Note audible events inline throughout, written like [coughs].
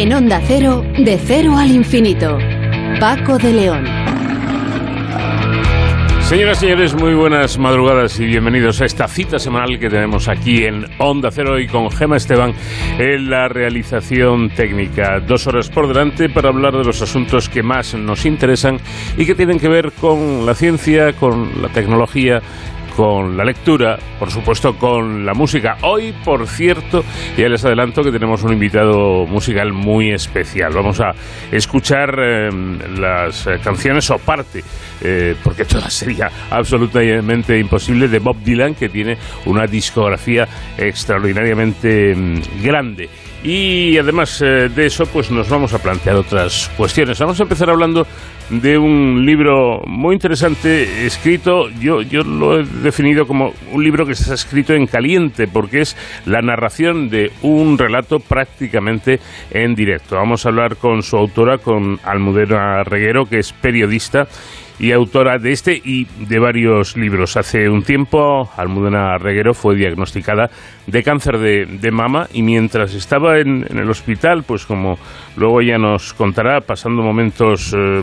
En Onda Cero, de cero al infinito. Paco de León. Señoras y señores, muy buenas madrugadas y bienvenidos a esta cita semanal que tenemos aquí en Onda Cero y con Gema Esteban en la realización técnica. Dos horas por delante para hablar de los asuntos que más nos interesan y que tienen que ver con la ciencia, con la tecnología con la lectura, por supuesto con la música. Hoy, por cierto, ya les adelanto que tenemos un invitado musical muy especial. Vamos a escuchar eh, las eh, canciones o parte, eh, porque todas [laughs] sería absolutamente imposible, de Bob Dylan, que tiene una discografía extraordinariamente mm, grande. Y además de eso, pues nos vamos a plantear otras cuestiones. Vamos a empezar hablando de un libro muy interesante escrito, yo, yo lo he definido como un libro que está escrito en caliente, porque es la narración de un relato prácticamente en directo. Vamos a hablar con su autora, con Almudena Reguero, que es periodista y autora de este y de varios libros. Hace un tiempo, Almudena Reguero fue diagnosticada de cáncer de, mama y mientras estaba en, el hospital, pues como luego ella nos contará, pasando momentos, eh,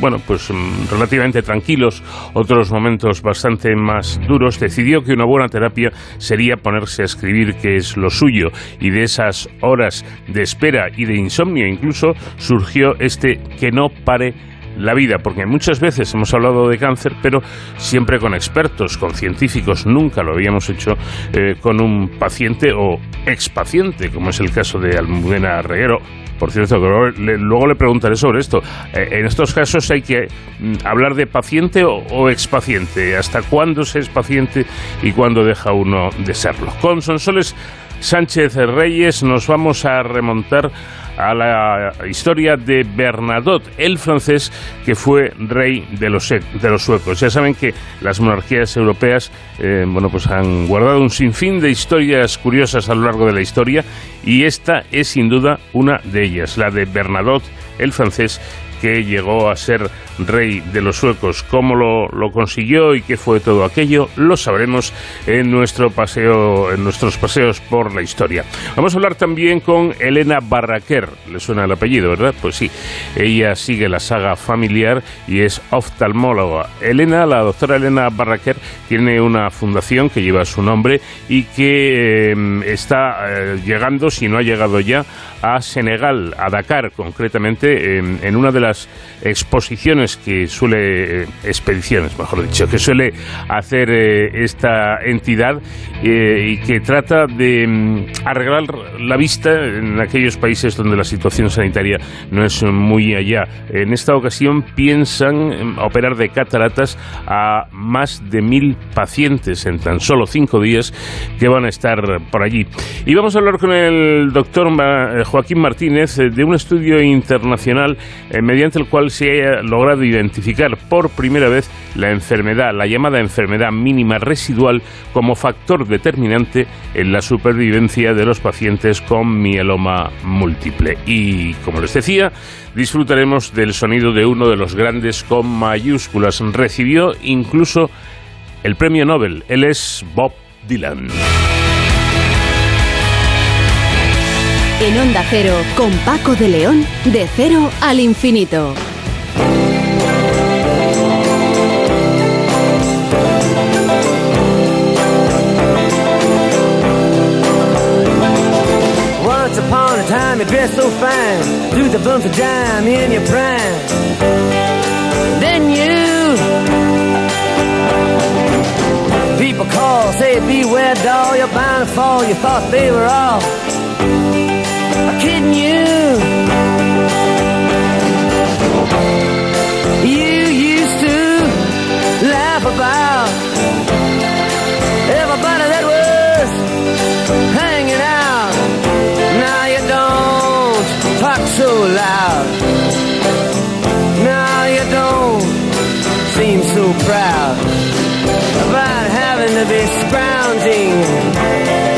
bueno, pues mm, relativamente tranquilos, otros momentos bastante más duros, decidió que una buena terapia sería ponerse a escribir, que es lo suyo, y de esas horas de espera y de insomnio incluso surgió este que no pare la vida, porque muchas veces hemos hablado de cáncer, pero siempre con expertos, con científicos, nunca lo habíamos hecho eh, con un paciente o expaciente, como es el caso de Almudena Reguero. Por cierto, luego le preguntaré sobre esto. Eh, en estos casos hay que mm, hablar de paciente o, o expaciente. ¿Hasta cuándo se es paciente y cuándo deja uno de serlo? Con Sonsoles Sánchez Reyes nos vamos a remontar a la historia de Bernadotte, el francés que fue rey de los, de los suecos. Ya saben que las monarquías europeas eh, bueno, pues han guardado un sinfín de historias curiosas a lo largo de la historia y esta es sin duda una de ellas, la de Bernadotte, el francés que llegó a ser rey de los suecos. ¿Cómo lo, lo, consiguió y qué fue todo aquello? Lo sabremos en nuestro paseo, en nuestros paseos por la historia. Vamos a hablar también con Elena Barraquer. ¿Le suena el apellido, verdad? Pues sí. Ella sigue la saga familiar y es oftalmóloga. Elena, la doctora Elena Barraquer, tiene una fundación que lleva su nombre y que em, está eh, llegando, si no ha llegado ya, a Senegal, a Dakar concretamente, en una de las exposiciones que suele, eh, expediciones mejor dicho, que suele hacer eh, esta entidad eh, y que trata de mm, arreglar la vista en aquellos países donde la situación sanitaria no es muy allá. En esta ocasión piensan operar de cataratas a más de mil pacientes en tan solo cinco días que van a estar por allí. Y vamos a hablar con el doctor Joaquín Martínez de un estudio internacional mediante el cual se ha logrado de identificar por primera vez la enfermedad, la llamada enfermedad mínima residual, como factor determinante en la supervivencia de los pacientes con mieloma múltiple. Y, como les decía, disfrutaremos del sonido de uno de los grandes con mayúsculas. Recibió incluso el premio Nobel. Él es Bob Dylan. En Onda Cero, con Paco de León, de cero al infinito. time you dress so fine, through the bumps of dime in your prime. Then you, people call, say beware doll, you're bound to fall. You thought they were all kidding you. You used to laugh about everybody that was hanging out. Now you don't talk so loud. Now you don't seem so proud about having to be scrounging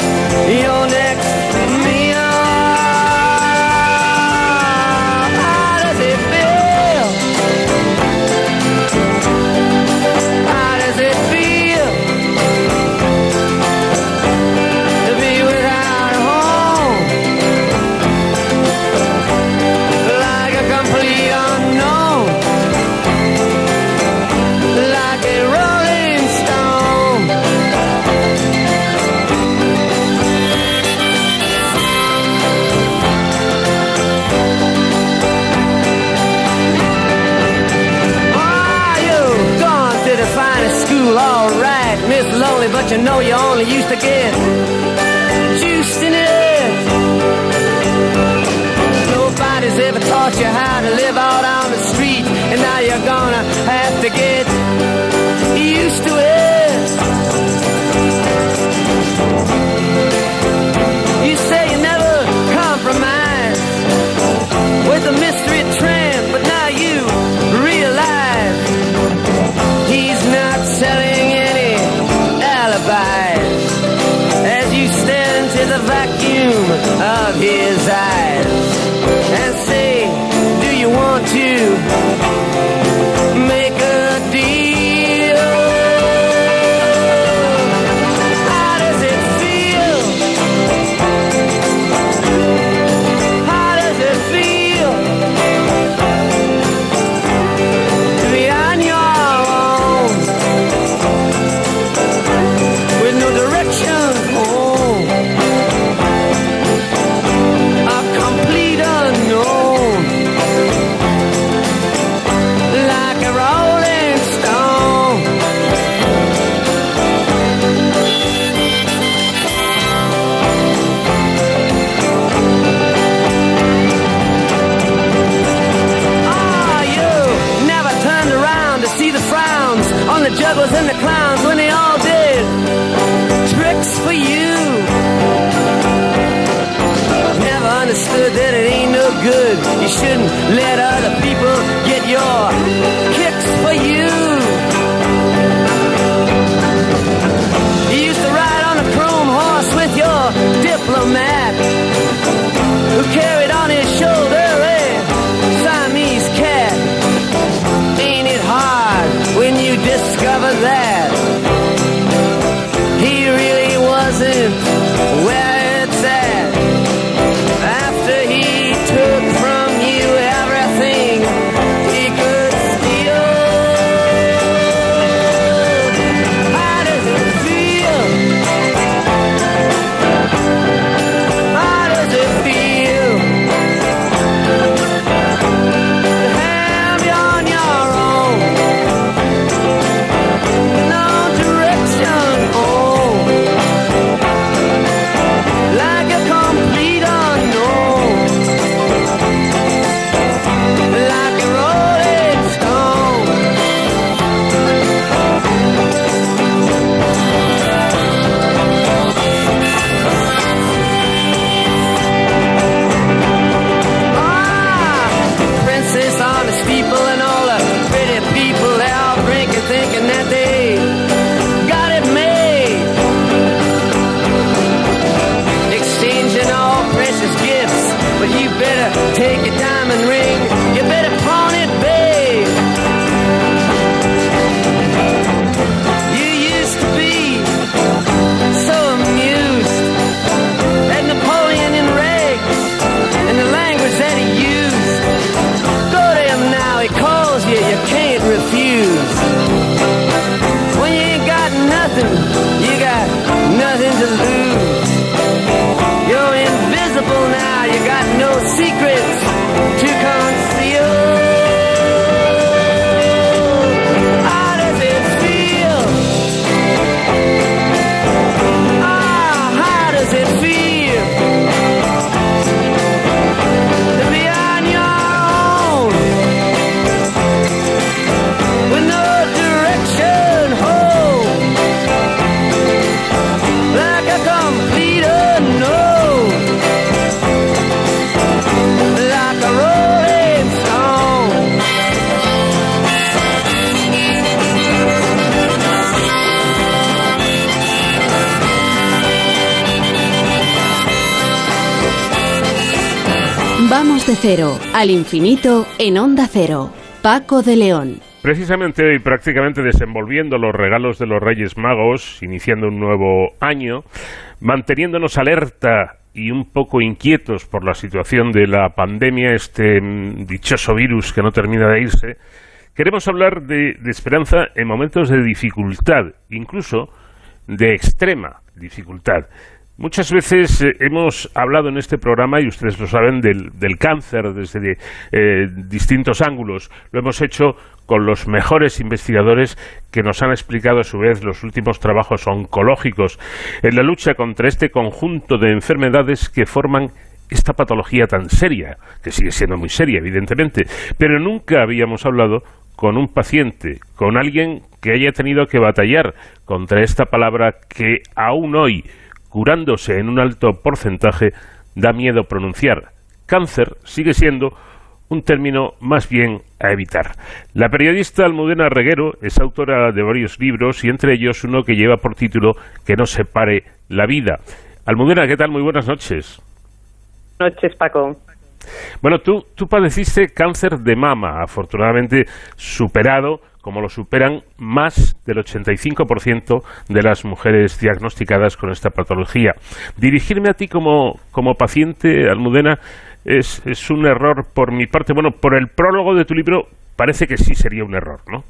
you only used to get juiced in it. Nobody's ever taught you how to live out on the street, and now you're gonna have to get used to it. that it ain't no good. You shouldn't let up. de cero al infinito en onda cero. Paco de León. Precisamente y prácticamente desenvolviendo los regalos de los Reyes Magos, iniciando un nuevo año, manteniéndonos alerta y un poco inquietos por la situación de la pandemia, este mm, dichoso virus que no termina de irse, queremos hablar de, de esperanza en momentos de dificultad, incluso de extrema dificultad. Muchas veces eh, hemos hablado en este programa, y ustedes lo saben, del, cáncer desde eh, distintos ángulos. Lo hemos hecho con los mejores investigadores que nos han explicado a su vez los últimos trabajos oncológicos en la lucha contra este conjunto de enfermedades que forman esta patología tan seria, que sigue siendo muy seria, evidentemente, pero nunca habíamos hablado con un paciente, con alguien que haya tenido que batallar contra esta palabra que aún hoy curándose en un alto porcentaje, da miedo pronunciar. Cáncer sigue siendo un término más bien a evitar. La periodista Almudena Reguero es autora de varios libros y entre ellos uno que lleva por título Que no se pare la vida. Almudena, ¿qué tal? Muy buenas noches. Noches, Paco. Bueno, tú, tú padeciste cáncer de mama, afortunadamente superado, como lo superan más del 85% de las mujeres diagnosticadas con esta patología. Dirigirme a ti como, como paciente, Almudena, es, es un error por mi parte. Bueno, por el prólogo de tu libro parece que sí sería un error, ¿no?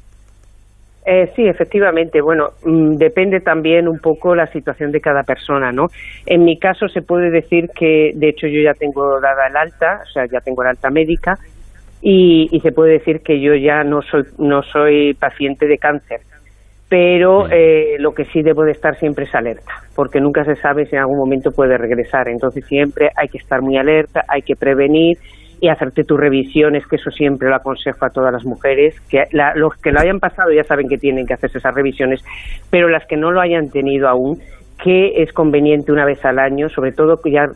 Eh, sí, efectivamente. Bueno, mm, depende también un poco la situación de cada persona, ¿no? En mi caso se puede decir que, de hecho, yo ya tengo dada el alta, o sea, ya tengo el alta médica, y, y se puede decir que yo ya no soy, no soy paciente de cáncer. Pero eh, lo que sí debo de estar siempre es alerta, porque nunca se sabe si en algún momento puede regresar. Entonces siempre hay que estar muy alerta, hay que prevenir y hacerte tus revisiones, que eso siempre lo aconsejo a todas las mujeres, que los que lo hayan pasado ya saben que tienen que hacerse esas revisiones, pero las que no lo hayan tenido aún, que es conveniente una vez al año, sobre todo ya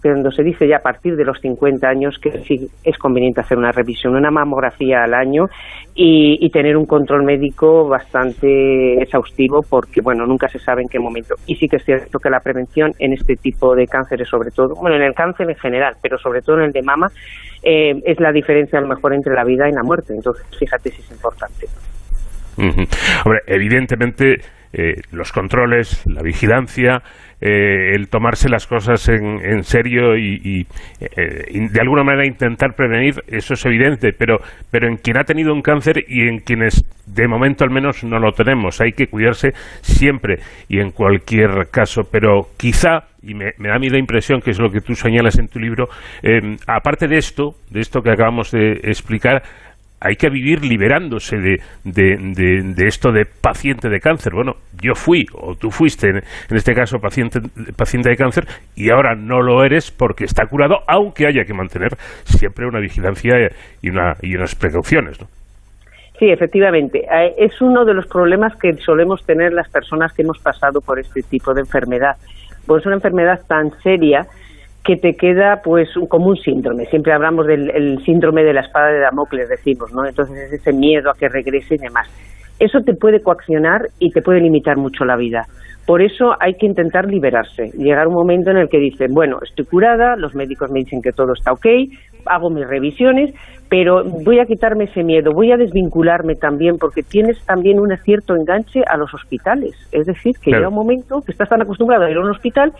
cuando se dice ya a partir de los 50 años que sí es conveniente hacer una revisión, una mamografía al año y, tener un control médico bastante exhaustivo porque, bueno, nunca se sabe en qué momento. Y sí que es cierto que la prevención en este tipo de cánceres, sobre todo, bueno, en el cáncer en general, pero sobre todo en el de mama, eh, es la diferencia a lo mejor entre la vida y la muerte. Entonces, fíjate si es importante. Evidentemente eh, los controles, la vigilancia, eh, el tomarse las cosas en, serio y, eh, de alguna manera intentar prevenir, eso es evidente, pero, pero en quien ha tenido un cáncer y en quienes de momento al menos no lo tenemos, hay que cuidarse siempre y en cualquier caso, pero quizá y me, me, da a mí la impresión que es lo que tú señalas en tu libro, aparte de esto, de esto que acabamos de explicar, hay que vivir liberándose de, de, esto de paciente de cáncer. Bueno, yo fui, o tú fuiste, en, este caso, paciente, paciente de cáncer, y ahora no lo eres porque está curado, aunque haya que mantener siempre una vigilancia y, una, y unas precauciones. ¿no? Sí, efectivamente. Eh, es uno de los problemas que solemos tener las personas que hemos pasado por este tipo de enfermedad. Pues es una enfermedad tan seria que te queda pues como un síndrome. Siempre hablamos del síndrome de la espada de Damocles, decimos, ¿no? Entonces es ese miedo a que regrese y demás. Eso te puede coaccionar y te puede limitar mucho la vida. Por eso hay que intentar liberarse, llegar un momento en el que dicen, bueno, estoy curada, los médicos me dicen que todo está ok, hago mis revisiones, pero voy a quitarme ese miedo, voy a desvincularme también, porque tienes también un cierto enganche a los hospitales. Es decir, que llega un momento que estás tan acostumbrado a ir a un hospital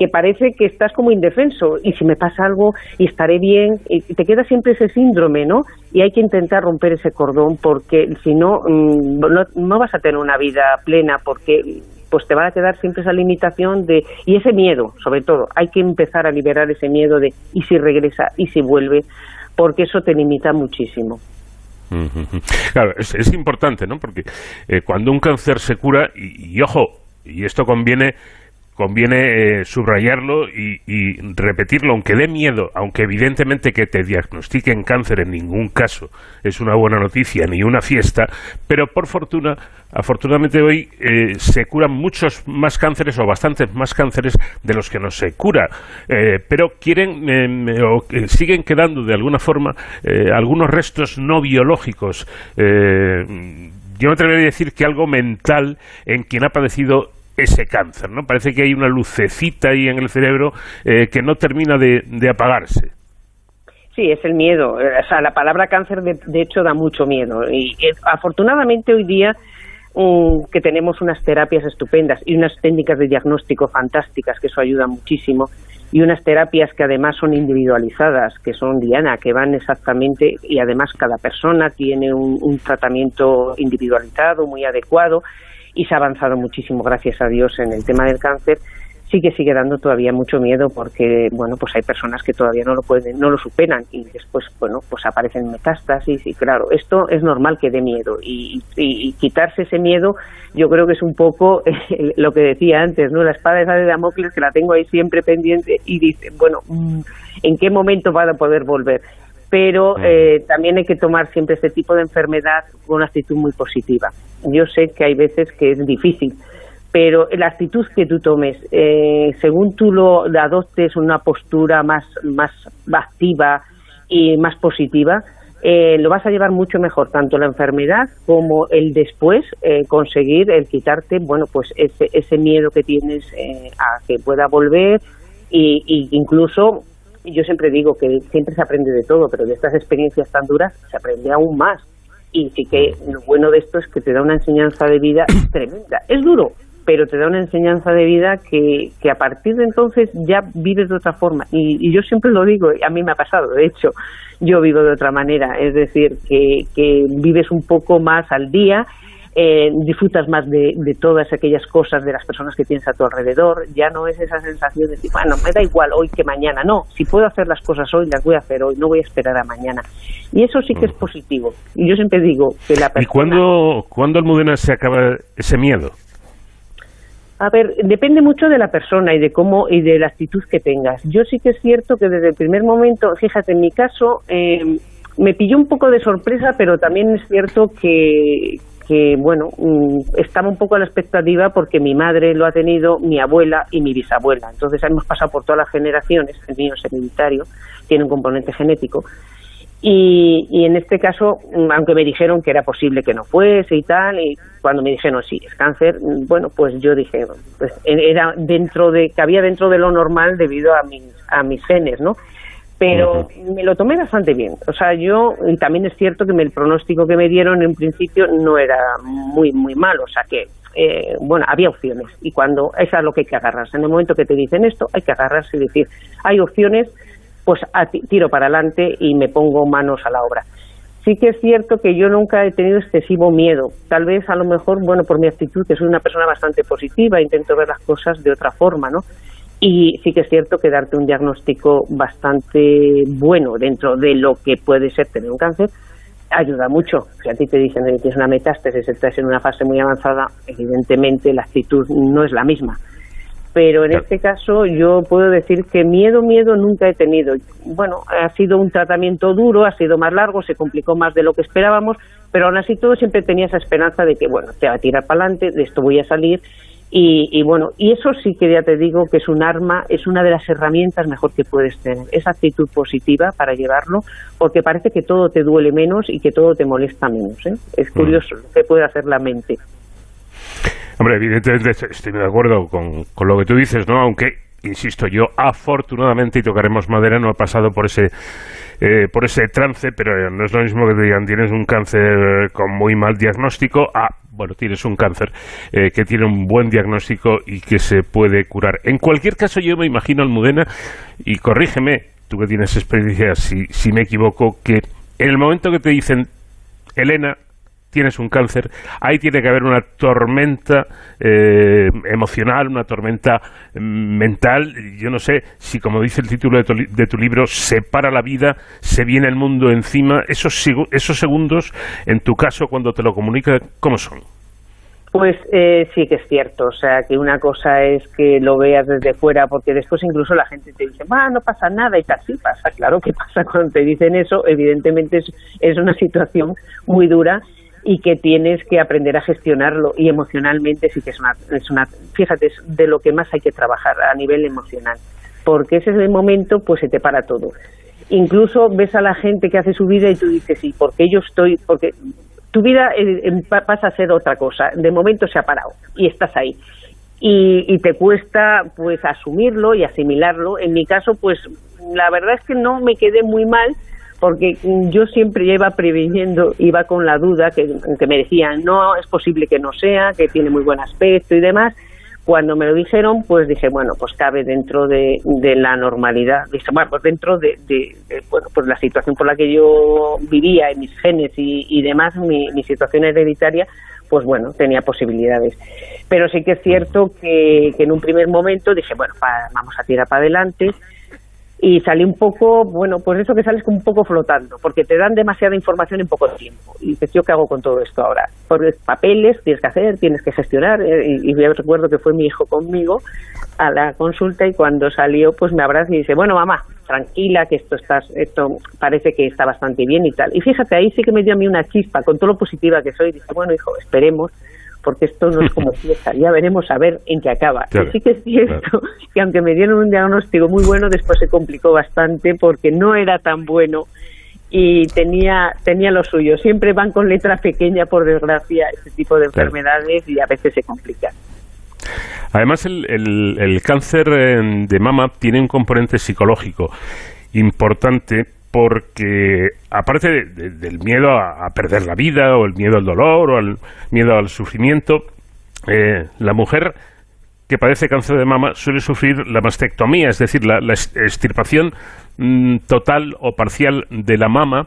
que parece que estás como indefenso y si me pasa algo y estaré bien, y te queda siempre ese síndrome, ¿no? Y hay que intentar romper ese cordón porque si no, mm, no, vas a tener una vida plena porque pues te va a quedar siempre esa limitación de y ese miedo, sobre todo, hay que empezar a liberar ese miedo de y si regresa y si vuelve, porque eso te limita muchísimo. Claro, es, importante, ¿no? Porque eh, cuando un cáncer se cura, y ojo, y esto conviene conviene eh, subrayarlo y, repetirlo, aunque dé miedo, aunque evidentemente que te diagnostiquen cáncer en ningún caso es una buena noticia ni una fiesta, pero por fortuna, afortunadamente hoy eh, se curan muchos más cánceres o bastantes más cánceres de los que no se cura, eh, pero quieren o siguen quedando de alguna forma algunos restos no biológicos. yo me atrevería a decir que algo mental en quien ha padecido ese cáncer, ¿no? Parece que hay una lucecita ahí en el cerebro eh, que no termina de, apagarse. Sí, es el miedo. O sea, la palabra cáncer, de, hecho, da mucho miedo. Y eh, afortunadamente hoy día mm, que tenemos unas terapias estupendas y unas técnicas de diagnóstico fantásticas, que eso ayuda muchísimo, y unas terapias que además son individualizadas, que son Diana, que van exactamente, y además cada persona tiene un tratamiento individualizado, muy adecuado, y se ha avanzado muchísimo, gracias a Dios, en el tema del cáncer. sí que sigue dando todavía mucho miedo porque, bueno, pues hay personas que todavía no lo pueden, no lo superan y después, bueno, pues aparecen metástasis y claro, esto es normal que dé miedo y, quitarse ese miedo yo creo que es un poco [laughs] lo que decía antes, ¿no? La espada esa de Damocles que la tengo ahí siempre pendiente y dice, bueno, mm, ¿en qué momento va a poder volver? Pero mm. eh, también hay que tomar siempre este tipo de enfermedad con una actitud muy positiva. Yo sé que hay veces que es difícil, pero la actitud que tú tomes, eh, según tú lo adoptes una postura más, más activa y más positiva, eh, lo vas a llevar mucho mejor, tanto la enfermedad como el después eh, conseguir el quitarte, bueno, pues ese, ese miedo que tienes a que pueda volver y, y, incluso yo siempre digo que siempre se aprende de todo, pero de estas experiencias tan duras se aprende aún más. Y sí que lo bueno de esto es que te da una enseñanza de vida [coughs] tremenda. Es duro, pero te da una enseñanza de vida que, que a partir de entonces ya vives de otra forma. Y, yo siempre lo digo, a mí me ha pasado, de hecho, yo vivo de otra manera, es decir, que, que vives un poco más al día, eh, disfrutas más de, de, todas aquellas cosas de las personas que tienes a tu alrededor, ya no es esa sensación de decir, bueno, me da igual hoy que mañana, no, si puedo hacer las cosas hoy, las voy a hacer hoy, no voy a esperar a mañana. Y eso sí que es positivo. Y yo siempre digo que la persona... ¿Y cuándo, cuándo Almudena se acaba ese miedo? A ver, depende mucho de la persona y de cómo y de la actitud que tengas. Yo sí que es cierto que desde el primer momento, fíjate, en mi caso eh, me pilló un poco de sorpresa, pero también es cierto que, que bueno, mm, estaba un poco a la expectativa porque mi madre lo ha tenido, mi abuela y mi bisabuela. Entonces hemos pasado por todas las generaciones, el mío es hereditario, tiene un componente genético. Y, en este caso, mm, aunque me dijeron que era posible que no fuese y tal, y cuando me dijeron sí, es cáncer, mm, bueno, pues yo dije, pues era dentro de, que había dentro de lo normal debido a a mis genes, ¿no? Pero me lo tomé bastante bien. O sea, yo, y también es cierto que el pronóstico que me dieron en principio no era muy, muy malo. O sea que, eh, bueno, había opciones. Y cuando, eso es lo que hay que agarrarse. En el momento que te dicen esto, hay que agarrarse y decir, hay opciones, pues tiro para adelante y me pongo manos a la obra. Sí que es cierto que yo nunca he tenido excesivo miedo. Tal vez a lo mejor, bueno, por mi actitud, que soy una persona bastante positiva, intento ver las cosas de otra forma, ¿no? Y sí que es cierto que darte un diagnóstico bastante bueno dentro de lo que puede ser tener un cáncer ayuda mucho. Si a ti te dicen que tienes una metástasis, estás en una fase muy avanzada, evidentemente la actitud no es la misma pero en este caso yo puedo decir que miedo, miedo nunca he tenido. Bueno, ha sido un tratamiento duro, ha sido más largo, se complicó más de lo que esperábamos, pero aún así todo siempre tenía esa esperanza de que, bueno, te va a tirar para adelante, de esto voy a salir. Y, y, bueno, y eso sí que ya te digo que es un arma, es una de las herramientas mejor que puedes tener, esa actitud positiva para llevarlo, porque parece que todo te duele menos y que todo te molesta menos. ¿eh? Es mm. curioso lo que puede hacer la mente. Hombre, evidentemente estoy de acuerdo con, con lo que tú dices, ¿no? Aunque insisto, yo afortunadamente, y tocaremos madera, no he pasado por ese, eh, por ese trance, pero no es lo mismo que te digan tienes un cáncer eh, con muy mal diagnóstico, ah, bueno, tienes un cáncer eh, que tiene un buen diagnóstico y que se puede curar. En cualquier caso, yo me imagino, Almudena, y corrígeme, tú que tienes experiencia, si, si me equivoco, que en el momento que te dicen, Elena, tienes un cáncer, ahí tiene que haber una tormenta eh, emocional, una tormenta mm, mental. Yo no sé si, como dice el título de tu, de tu, libro, se para la vida, se viene el mundo encima. Esos, esos segundos, en tu caso, cuando te lo comunica, ¿cómo son? Pues eh, sí que es cierto, o sea, que una cosa es que lo veas desde fuera, porque después incluso la gente te dice, va, no pasa nada, y tal, pasa, claro que [laughs] pasa cuando te dicen eso, evidentemente es una situación muy dura y que tienes que aprender a gestionarlo y emocionalmente sí que es una, es una fíjate, es de lo que más hay que trabajar a nivel emocional, porque ese es el momento pues se te para todo. Incluso ves a la gente que hace su vida y tú dices, sí, porque yo estoy, porque tu vida eh, pasa a ser otra cosa, de momento se ha parado y estás ahí. Y, y te cuesta pues asumirlo y asimilarlo. En mi caso, pues la verdad es que no me quedé muy mal, porque yo siempre iba previniendo, iba con la duda que, que me decían, no, es posible que no sea, que tiene muy buen aspecto y demás. Cuando me lo dijeron, pues dije, bueno, pues cabe dentro de, de la normalidad, bueno, pues dentro de, de, bueno, pues la situación por la que yo vivía, en mis genes y, y demás, mi, mi situación hereditaria, pues bueno, tenía posibilidades. Pero sí que es cierto que, que en un primer momento dije, bueno, vamos a tirar para adelante y salí un poco, bueno, pues eso que sales un poco flotando, porque te dan demasiada información en poco tiempo. Y dices, ¿yo qué hago con todo esto ahora? Porque papeles tienes que hacer, tienes que gestionar, eh, y, y recuerdo que fue mi hijo conmigo a la consulta y cuando salió, pues me abraza y dice, bueno, mamá, tranquila, que esto, estás, esto parece que está bastante bien y tal. Y fíjate, ahí sí que me dio a mí una chispa, con todo lo positiva que soy, dice, bueno, hijo, esperemos porque esto no es como [laughs] fiesta, ya veremos a ver en qué acaba. y sí que es cierto que aunque me dieron un diagnóstico muy bueno, después se complicó bastante porque no era tan bueno y tenía tenía lo suyo. Siempre van con letra pequeña, por desgracia, este tipo de enfermedades y a veces se complican. Además, el, el cáncer eh, de mama tiene un componente psicológico importante porque aparte del miedo a, perder la vida o el miedo al dolor o el miedo al sufrimiento, eh, la mujer que padece cáncer de mama suele sufrir la mastectomía, es decir, la, extirpación mm, total o parcial de la mama,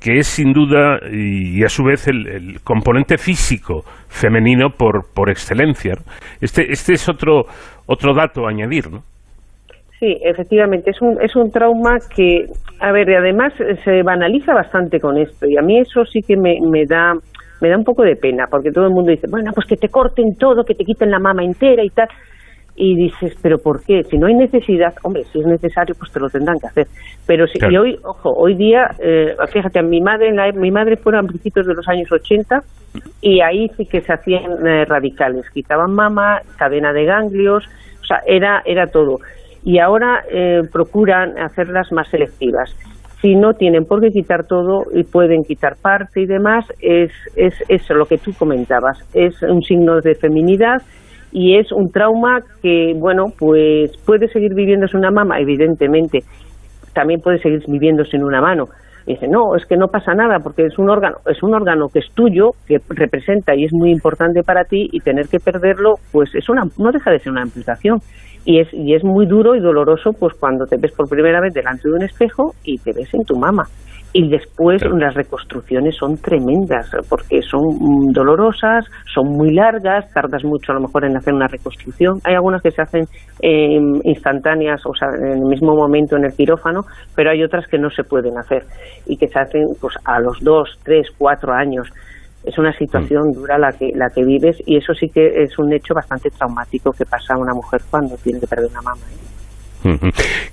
que es sin duda y, a su vez el, componente físico femenino por, por excelencia. Este, este es otro, otro dato a añadir, ¿no? Sí, efectivamente, es un, es un trauma que, a ver, además se banaliza bastante con esto y a mí eso sí que me, me da me da un poco de pena porque todo el mundo dice, bueno, pues que te corten todo, que te quiten la mama entera y tal. Y dices, ¿pero por qué? Si no hay necesidad, hombre, si es necesario, pues te lo tendrán que hacer. Pero si y hoy, ojo, hoy día, eh, fíjate, a mi madre, la, mi madre fueron a principios de los años 80 y ahí sí que se hacían eh, radicales. Quitaban mama, cadena de ganglios, o sea, era, era todo y ahora eh, procuran hacerlas más selectivas. Si no tienen por qué quitar todo y pueden quitar parte y demás, es, es eso lo que tú comentabas, es un signo de feminidad y es un trauma que, bueno, pues puede seguir viviéndose una mama, evidentemente, también puede seguir viviéndose en una mano, dice, no, es que no pasa nada porque es un órgano, es un órgano que es tuyo, que representa y es muy importante para ti y tener que perderlo, pues es una, no deja de ser una amputación. Y es, y es muy duro y doloroso pues cuando te ves por primera vez delante de un espejo y te ves en tu mama. Y después las reconstrucciones son tremendas porque son mm, dolorosas, son muy largas, tardas mucho a lo mejor en hacer una reconstrucción. Hay algunas que se hacen em, instantáneas, o sea, en el mismo momento en el quirófano, pero hay otras que no se pueden hacer y que se hacen pues a los dos, tres, cuatro años es una situación mm. dura la que la que vives y eso sí que es un hecho bastante traumático que pasa a una mujer cuando tiene que perder una mamá. ¿eh?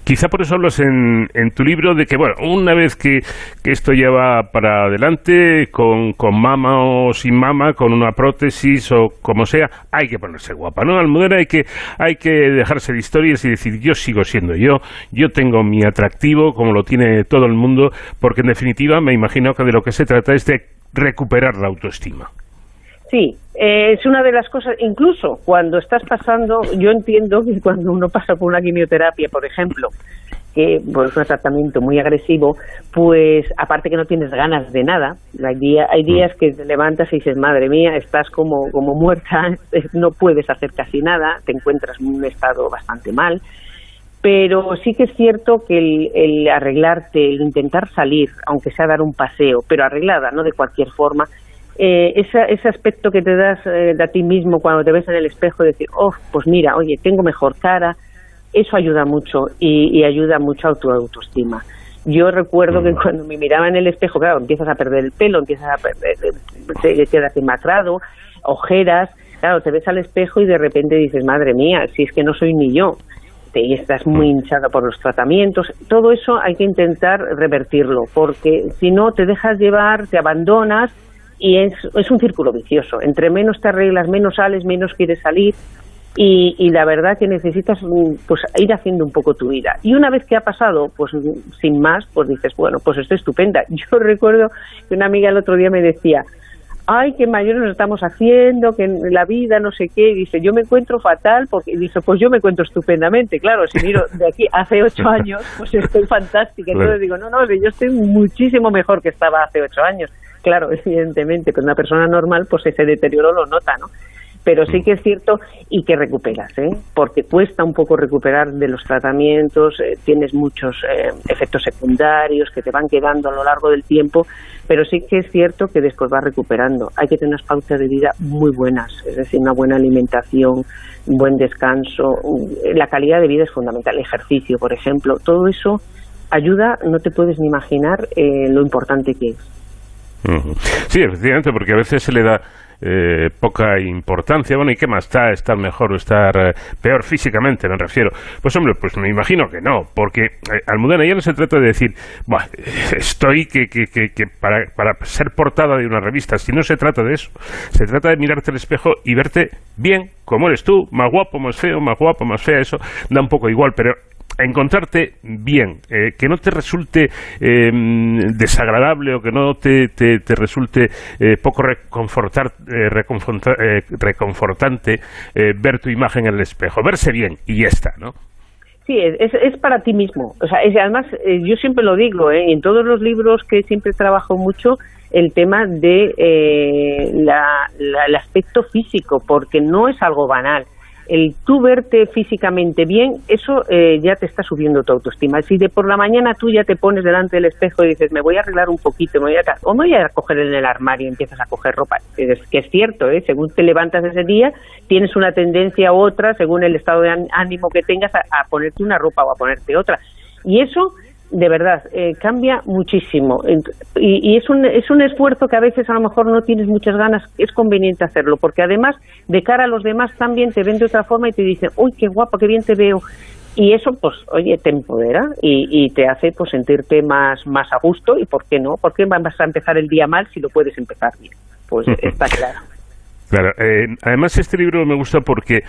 Quizá por eso hablas en, en, tu libro de que, bueno, una vez que, que esto ya va para adelante, con, con, mama o sin mama, con una prótesis o como sea, hay que ponerse guapa, ¿no? Almudena hay que, hay que dejarse de historias y decir, yo sigo siendo yo, yo tengo mi atractivo, como lo tiene todo el mundo, porque en definitiva me imagino que de lo que se trata es de recuperar la autoestima. Sí, eh, es una de las cosas, incluso cuando estás pasando, yo entiendo que cuando uno pasa por una quimioterapia, por ejemplo, que pues, es un tratamiento muy agresivo, pues aparte que no tienes ganas de nada, hay, día, hay días que te levantas y dices, madre mía, estás como, como muerta, [laughs] no puedes hacer casi nada, te encuentras en un estado bastante mal, pero sí que es cierto que el, el, arreglarte, el intentar salir, aunque sea dar un paseo, pero arreglada, no de cualquier forma, eh, ese aspecto que te das eh, de a ti mismo cuando te ves en el espejo y decir, oh, pues mira, oye, tengo mejor cara, eso ayuda mucho y, ayuda mucho a tu autoestima. Yo recuerdo que mm. cuando me miraba en el espejo, claro, empiezas a perder el pelo, empiezas a perder, te quedas demacrado, ojeras, claro, te ves al espejo y de repente dices, madre mía, si es que no soy ni yo, y estás muy hinchada por los tratamientos, todo eso hay que intentar revertirlo, porque si no te dejas llevar, te abandonas y es, es un círculo vicioso. Entre menos te arreglas, menos sales, menos quieres salir y, y, la verdad que necesitas mm, pues ir haciendo un poco tu vida. Y una vez que ha pasado, pues sin más, pues dices, bueno, pues estoy estupenda. [laughs] Yo recuerdo que una amiga el otro día me decía, ay, qué mayores nos estamos haciendo, que en la vida no sé qué, dice, yo me encuentro fatal, porque dice, pues yo me encuentro estupendamente, claro, si miro de aquí hace ocho [laughs] años, pues estoy fantástica, entonces digo, no, no, yo estoy muchísimo mejor que estaba hace ocho años, claro, evidentemente, con una persona normal, pues ese deterioro lo nota, ¿no? Pero sí que es cierto y que recuperas, ¿eh? porque cuesta un poco recuperar de los tratamientos, eh, tienes muchos eh, efectos secundarios que te van quedando a lo largo del tiempo, pero sí que es cierto que después vas recuperando. Hay que tener unas pautas de vida muy buenas, es decir, una buena alimentación, un buen descanso, la calidad de vida es fundamental, el ejercicio, por ejemplo, todo eso ayuda, no te puedes ni imaginar eh, lo importante que es. Sí, efectivamente, porque a veces se le da eh, poca importancia. Bueno, ¿y qué más está? ¿Estar mejor o estar eh, peor físicamente, me refiero? Pues hombre, pues me imagino que no, porque eh, Almudena ya no se trata de decir, estoy que, que, que, para, para ser portada de una revista, si no se trata de eso, se trata de mirarte al espejo y verte bien, como eres tú, más guapo, más feo, más guapo, más fea, eso da un poco igual, pero encontrarte bien, eh, que no te resulte eh, desagradable o que no te, te, resulte eh, poco reconfortar, reconfortante ver tu imagen en el espejo, verse bien y ya está, ¿no? Sí, es, es para ti mismo. O sea, es, además, yo siempre lo digo, en todos los libros que siempre trabajo mucho, el tema de la, el aspecto físico, porque no es algo banal el tú verte físicamente bien, eso eh, ya te está subiendo tu autoestima. Si de por la mañana tú ya te pones delante del espejo y dices, me voy a arreglar un poquito, me voy a, o me voy a coger en el armario y empiezas a coger ropa, es que es cierto, ¿eh? según te levantas ese día, tienes una tendencia u otra, según el estado de ánimo que tengas, a ponerte una ropa o a ponerte otra. Y eso de verdad, eh, cambia muchísimo. Y, y, es, un, es un esfuerzo que a veces a lo mejor no tienes muchas ganas, es conveniente hacerlo, porque además de cara a los demás también te ven de otra forma y te dicen, uy, qué guapo, qué bien te veo. Y eso, pues, oye, te empodera y, y te hace pues sentirte más, más a gusto. ¿Y por qué no? ¿Por qué vas a empezar el día mal si lo puedes empezar bien? Pues [laughs] está claro. Claro, eh, además este libro me gusta porque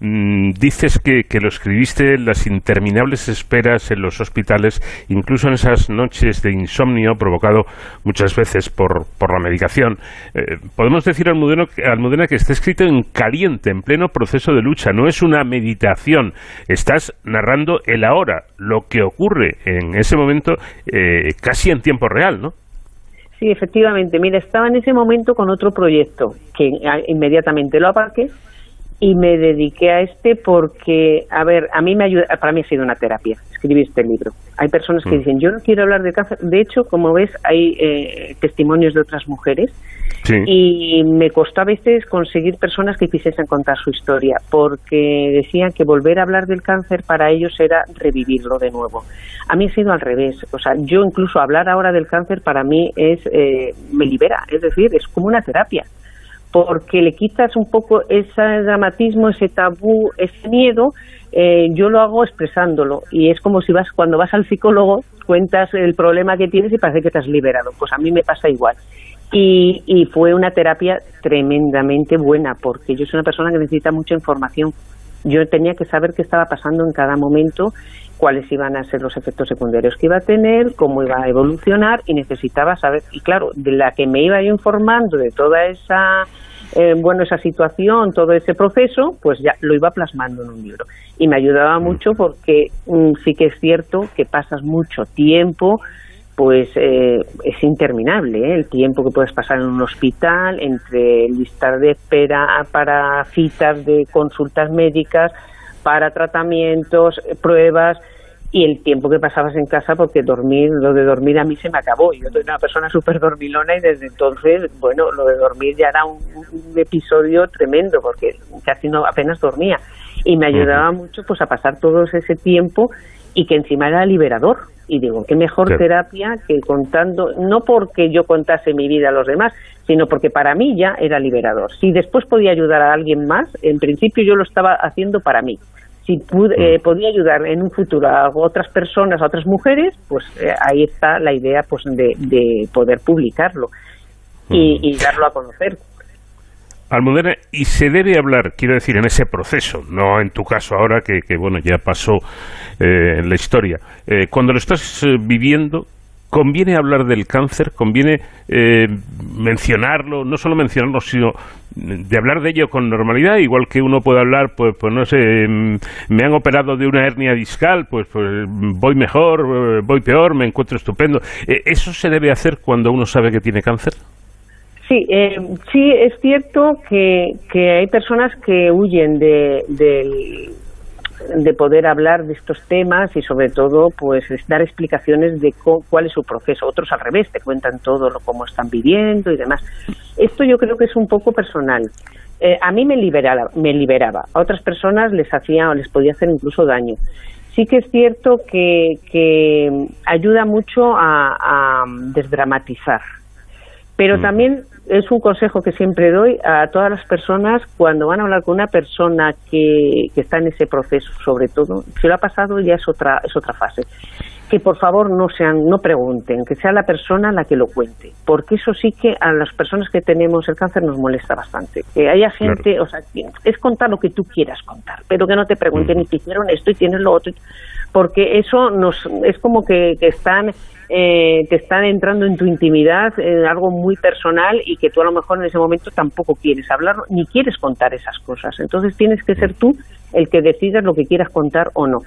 mm, dices que, lo escribiste en las interminables esperas en los hospitales, incluso en esas noches de insomnio provocado muchas veces por, la medicación. Eh, podemos decir, Almudena, Almudena, que está escrito en caliente, en pleno proceso de lucha, no es una meditación, estás narrando el ahora, lo que ocurre en ese momento eh, casi en tiempo real, ¿no? Sí, efectivamente. Mira, estaba en ese momento con otro proyecto que inmediatamente lo aparqué y me dediqué a este porque, a ver, a mí me ayuda, para mí ha sido una terapia escribir este libro. Hay personas que mm. dicen, yo no quiero hablar de cáncer. De hecho, como ves, hay eh, testimonios de otras mujeres y me costó a veces conseguir personas que quisiesen contar su historia porque decían que volver a hablar del cáncer para ellos era revivirlo de nuevo. A mí ha sido al revés. O sea, yo incluso hablar ahora del cáncer para mí es eh, me libera, es decir, es como una terapia porque le quitas un poco ese dramatismo, ese tabú, ese miedo, eh, yo lo hago expresándolo y es como si vas cuando vas al psicólogo cuentas el problema que tienes y parece que te has liberado, pues a mí me pasa igual. Y, y fue una terapia tremendamente buena porque yo soy una persona que necesita mucha información. Yo tenía que saber qué estaba pasando en cada momento, cuáles iban a ser los efectos secundarios que iba a tener, cómo iba a evolucionar y necesitaba saber, y claro, de la que me iba yo informando de toda esa eh, bueno, esa situación, todo ese proceso, pues ya lo iba plasmando en un libro. Y me ayudaba mm. mucho porque mm, sí que es cierto que pasas mucho tiempo, pues eh, es interminable ¿eh? el tiempo que puedes pasar en un hospital, entre listar de espera para citas de consultas médicas, para tratamientos, pruebas, y el tiempo que pasabas en casa porque dormir, lo de dormir a mí se me acabó. Yo soy una persona [laughs] súper dormilona y desde entonces, bueno, lo de dormir ya era un, episodio tremendo porque casi no apenas dormía y me ayudaba mucho pues a pasar todo ese tiempo y que encima era liberador. Y digo, qué mejor terapia que contando, no porque yo contase mi vida a los demás, sino porque para mí ya era liberador. Si después podía ayudar a alguien más, en principio yo lo estaba haciendo para mí si eh, mm. podía ayudar en un futuro a otras personas, a otras mujeres, pues eh, ahí está la idea pues de, poder publicarlo y, mm. darlo a conocer. Almudena, y se debe hablar, quiero decir, en ese proceso, no en tu caso ahora, que, bueno, ya pasó eh, en la historia. cuando lo estás viviendo, conviene hablar del cáncer, conviene eh, mencionarlo, no solo mencionarlo, sino de hablar de ello con normalidad, igual que uno puede hablar, pues, pues no sé, mm, me han operado de una hernia discal, pues, pues voy mejor, eh, voy peor, me encuentro estupendo. Eh, ¿Eso se debe hacer cuando uno sabe que tiene cáncer? Sí, eh, sí es cierto que, que hay personas que huyen de, del de poder hablar de estos temas y sobre todo pues dar explicaciones de cuál es su proceso. Otros al revés, te cuentan todo lo cómo están viviendo y demás. Esto yo creo que es un poco personal. Eh, a mí me liberaba, me liberaba, a otras personas les hacía o les podía hacer incluso daño. Sí que es cierto que, que ayuda mucho a, a desdramatizar, pero mm. también es un consejo que siempre doy a todas las personas cuando van a hablar con una persona que, que está en ese proceso, sobre todo, si lo ha pasado ya es otra, es otra fase. Que por favor no sean, no pregunten, que sea la persona la que lo cuente, porque eso sí que a las personas que tenemos el cáncer nos molesta bastante. Que haya gente, o sea, es contar lo que tú quieras contar, pero que no te pregunten, ni te hicieron esto y tienes lo otro, porque eso nos, es como que, que están eh, te están entrando en tu intimidad, en algo muy personal y que tú a lo mejor en ese momento tampoco quieres hablar ni quieres contar esas cosas. Entonces tienes que ser tú el que decidas lo que quieras contar o no.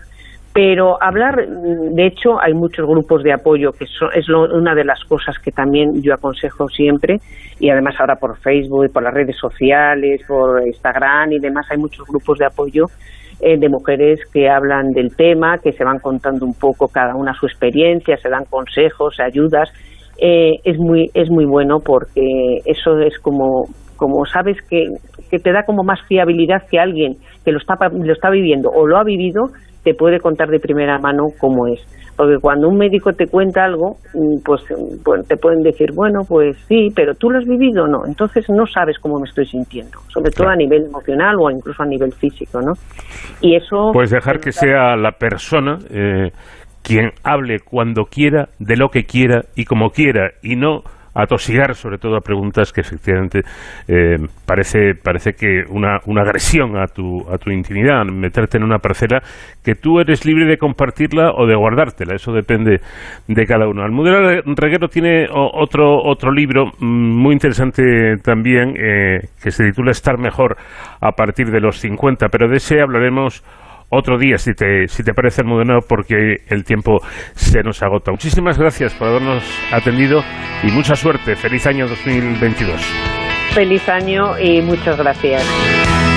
Pero hablar, de hecho, hay muchos grupos de apoyo, que es una de las cosas que también yo aconsejo siempre, y además ahora por Facebook, por las redes sociales, por Instagram y demás, hay muchos grupos de apoyo eh, de mujeres que hablan del tema, que se van contando un poco cada una su experiencia, se dan consejos, ayudas. Eh, es muy es muy bueno porque eso es como como sabes que, que te da como más fiabilidad que alguien que lo está lo está viviendo o lo ha vivido te puede contar de primera mano cómo es porque cuando un médico te cuenta algo, mm, pues, pues, te pueden decir, bueno, pues sí, pero tú lo has vivido o no. Entonces no sabes cómo me estoy sintiendo, sobre todo a nivel emocional o incluso a nivel físico, ¿no? Y eso... Pues dejar que sea la persona... Eh, quien hable cuando quiera, de lo que quiera y como quiera, y no atosigar sobre todo a preguntas que efectivamente eh, parece, parece que una, una agresión a tu, a tu intimidad, meterte en una parcela que tú eres libre de compartirla o de guardártela, eso depende de cada uno. Almudena Reguero tiene otro, otro libro mm, muy interesante también eh, que se titula Estar mejor a partir de los 50, pero de ese hablaremos otro día, si te, si te parece, Almudena, porque el tiempo se nos agota. Muchísimas gracias por habernos atendido y mucha suerte. Feliz año 2022. Feliz año y muchas gracias.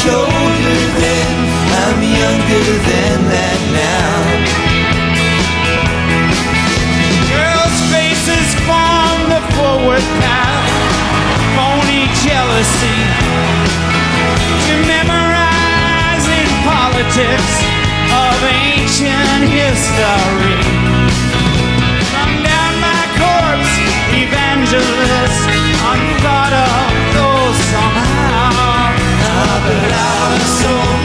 much older then I'm younger than that now. Girls' faces form the forward path. Phony jealousy. To memorizing politics Of ancient history. From down my corpse, evangelist on heart soul.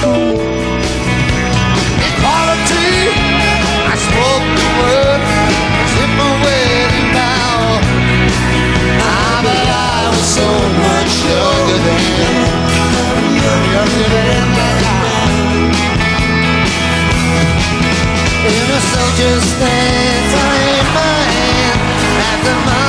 school. Equality, I spoke the word, slip away now. Ah, but I was so much younger than, younger than now. In a soldier's stance, I in my hand at the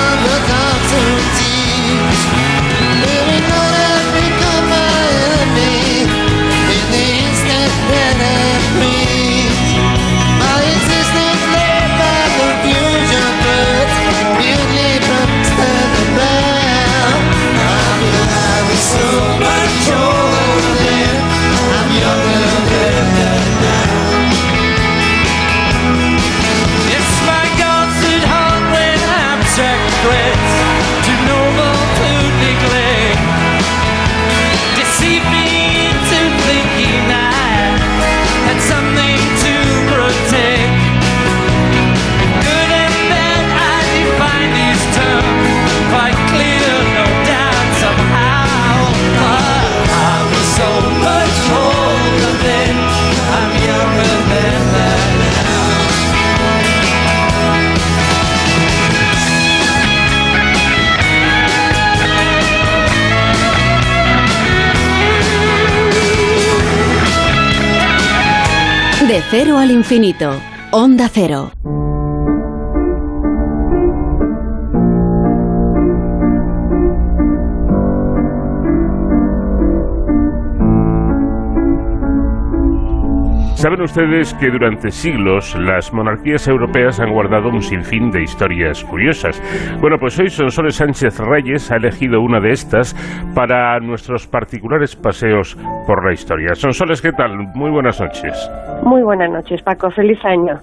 infinito. Onda cero. Ustedes que durante siglos las monarquías europeas han guardado un sinfín de historias curiosas. Bueno, pues hoy Sonsoles Sánchez Reyes ha elegido una de estas para nuestros particulares paseos por la historia. Sonsoles, ¿qué tal? Muy buenas noches. Muy buenas noches, Paco. Feliz año.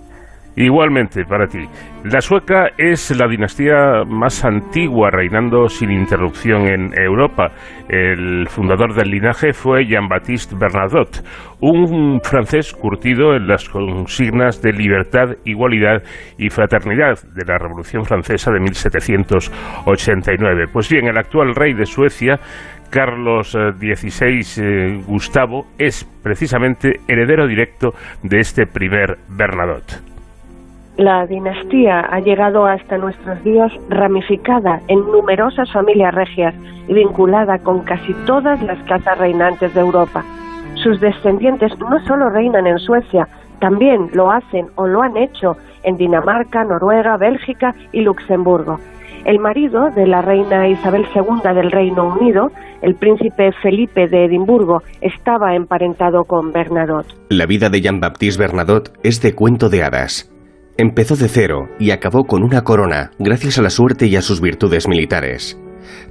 Igualmente para ti. La sueca es la dinastía más antigua reinando sin interrupción en Europa. El fundador del linaje fue Jean-Baptiste Bernadotte, un francés curtido en las consignas de libertad, igualdad y fraternidad de la Revolución Francesa de 1789. Pues bien, el actual rey de Suecia Carlos XVI eh, Gustavo es precisamente heredero directo de este primer Bernadotte. La dinastía ha llegado hasta nuestros días ramificada en numerosas familias regias y vinculada con casi todas las casas reinantes de Europa. Sus descendientes no solo reinan en Suecia, también lo hacen o lo han hecho en Dinamarca, Noruega, Bélgica y Luxemburgo. El marido de la reina Isabel II del Reino Unido, el príncipe Felipe de Edimburgo, estaba emparentado con Bernadotte. La vida de Jean-Baptiste Bernadotte es de cuento de hadas. Empezó de cero y acabó con una corona gracias a la suerte y a sus virtudes militares.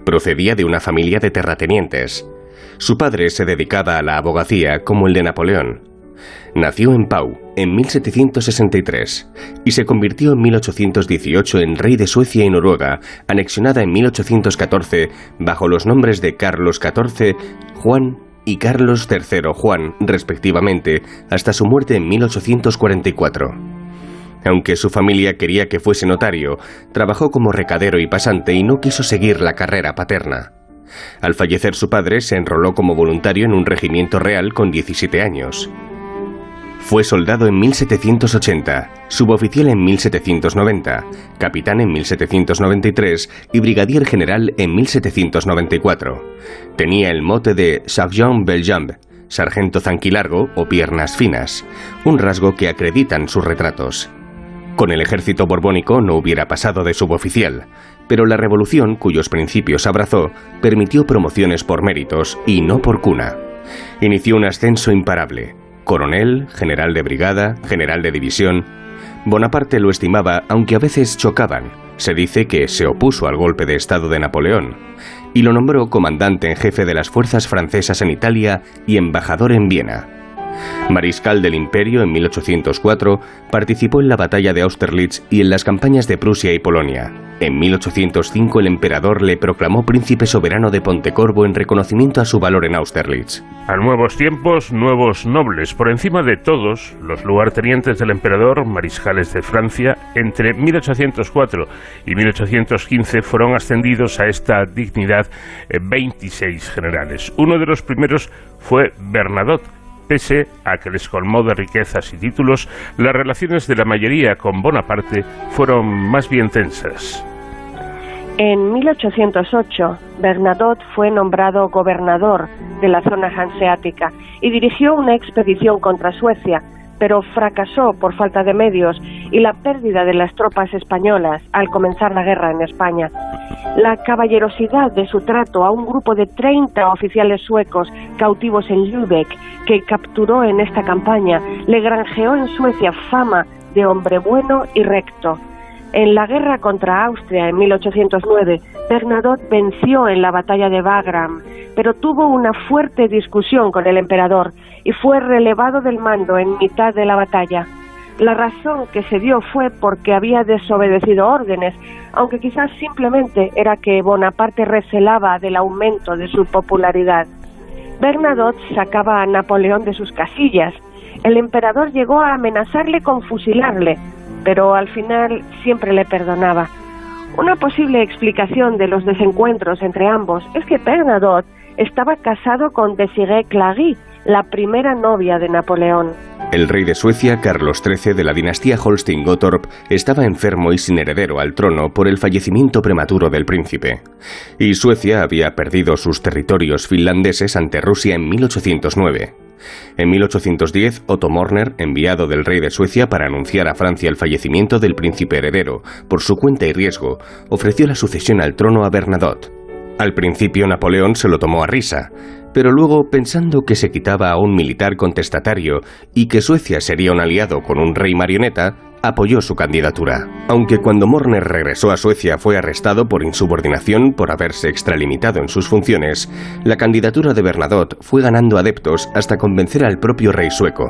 Procedía de una familia de terratenientes. Su padre se dedicaba a la abogacía como el de Napoleón. Nació en Pau en 1763 y se convirtió en 1818 en rey de Suecia y Noruega, anexionada en 1814 bajo los nombres de Carlos XIV, Juan y Carlos III Juan, respectivamente, hasta su muerte en 1844. Aunque su familia quería que fuese notario, trabajó como recadero y pasante y no quiso seguir la carrera paterna. Al fallecer su padre, se enroló como voluntario en un regimiento real con 17 años. Fue soldado en 1780, suboficial en 1790, capitán en 1793 y brigadier general en 1794. Tenía el mote de Sergeant Beljambe, sargento zanquilargo o piernas finas, un rasgo que acreditan sus retratos. Con el ejército borbónico no hubiera pasado de suboficial, pero la revolución, cuyos principios abrazó, permitió promociones por méritos y no por cuna. Inició un ascenso imparable. Coronel, general de brigada, general de división. Bonaparte lo estimaba, aunque a veces chocaban. Se dice que se opuso al golpe de Estado de Napoleón y lo nombró comandante en jefe de las fuerzas francesas en Italia y embajador en Viena. Mariscal del Imperio en 1804, participó en la batalla de Austerlitz y en las campañas de Prusia y Polonia. En 1805 el emperador le proclamó príncipe soberano de Pontecorvo en reconocimiento a su valor en Austerlitz. A nuevos tiempos, nuevos nobles. Por encima de todos, los lugartenientes del emperador, mariscales de Francia, entre 1804 y 1815 fueron ascendidos a esta dignidad 26 generales. Uno de los primeros fue Bernadotte, Pese a que les colmó de riquezas y títulos, las relaciones de la mayoría con Bonaparte fueron más bien tensas. En 1808, Bernadotte fue nombrado gobernador de la zona hanseática y dirigió una expedición contra Suecia, pero fracasó por falta de medios y la pérdida de las tropas españolas al comenzar la guerra en España. La caballerosidad de su trato a un grupo de 30 oficiales suecos cautivos en Lübeck que capturó en esta campaña le granjeó en Suecia fama de hombre bueno y recto. En la guerra contra Austria en 1809, Bernadotte venció en la batalla de Wagram, pero tuvo una fuerte discusión con el emperador y fue relevado del mando en mitad de la batalla. La razón que se dio fue porque había desobedecido órdenes, aunque quizás simplemente era que Bonaparte recelaba del aumento de su popularidad. Bernadotte sacaba a Napoleón de sus casillas. El emperador llegó a amenazarle con fusilarle, pero al final siempre le perdonaba. Una posible explicación de los desencuentros entre ambos es que Bernadotte estaba casado con Desirée Clary, la primera novia de Napoleón. El rey de Suecia, Carlos XIII de la dinastía Holstein-Gottorp, estaba enfermo y sin heredero al trono por el fallecimiento prematuro del príncipe. Y Suecia había perdido sus territorios finlandeses ante Rusia en 1809. En 1810, Otto Morner, enviado del rey de Suecia para anunciar a Francia el fallecimiento del príncipe heredero, por su cuenta y riesgo, ofreció la sucesión al trono a Bernadotte. Al principio Napoleón se lo tomó a risa, pero luego, pensando que se quitaba a un militar contestatario y que Suecia sería un aliado con un rey marioneta, apoyó su candidatura. Aunque cuando Morner regresó a Suecia fue arrestado por insubordinación por haberse extralimitado en sus funciones, la candidatura de Bernadotte fue ganando adeptos hasta convencer al propio rey sueco.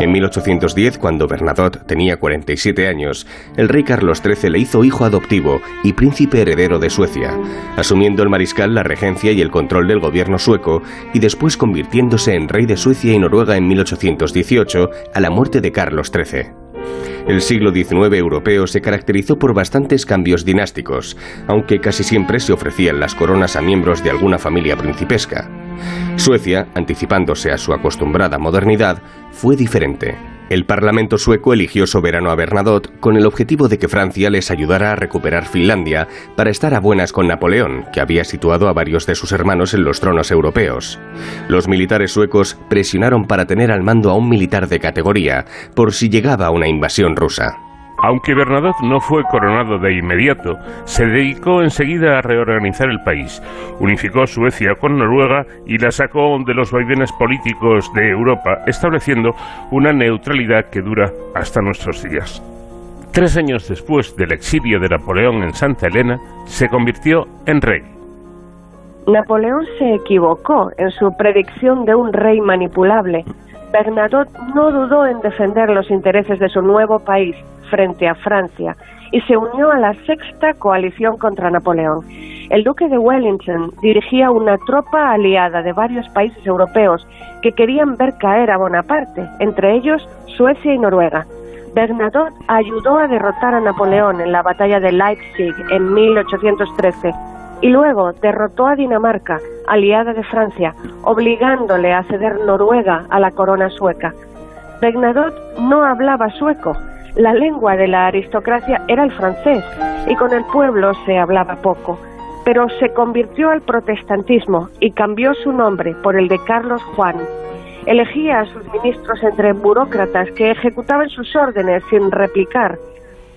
En 1810, cuando Bernadotte tenía 47 años, el rey Carlos XIII le hizo hijo adoptivo y príncipe heredero de Suecia, asumiendo el mariscal la regencia y el control del gobierno sueco y después convirtiéndose en rey de Suecia y Noruega en 1818 a la muerte de Carlos XIII. El siglo XIX europeo se caracterizó por bastantes cambios dinásticos, aunque casi siempre se ofrecían las coronas a miembros de alguna familia principesca. Suecia, anticipándose a su acostumbrada modernidad, fue diferente. El Parlamento sueco eligió soberano a Bernadotte con el objetivo de que Francia les ayudara a recuperar Finlandia para estar a buenas con Napoleón, que había situado a varios de sus hermanos en los tronos europeos. Los militares suecos presionaron para tener al mando a un militar de categoría por si llegaba una invasión rusa. Aunque Bernadotte no fue coronado de inmediato, se dedicó enseguida a reorganizar el país. Unificó Suecia con Noruega y la sacó de los vaivenes políticos de Europa, estableciendo una neutralidad que dura hasta nuestros días. Tres años después del exilio de Napoleón en Santa Elena, se convirtió en rey. Napoleón se equivocó en su predicción de un rey manipulable. Bernadotte no dudó en defender los intereses de su nuevo país frente a Francia y se unió a la sexta coalición contra Napoleón. El duque de Wellington dirigía una tropa aliada de varios países europeos que querían ver caer a Bonaparte, entre ellos Suecia y Noruega. Bernadotte ayudó a derrotar a Napoleón en la batalla de Leipzig en 1813 y luego derrotó a Dinamarca, aliada de Francia, obligándole a ceder Noruega a la corona sueca. Bernadotte no hablaba sueco, la lengua de la aristocracia era el francés y con el pueblo se hablaba poco, pero se convirtió al protestantismo y cambió su nombre por el de Carlos Juan. Elegía a sus ministros entre burócratas que ejecutaban sus órdenes sin replicar.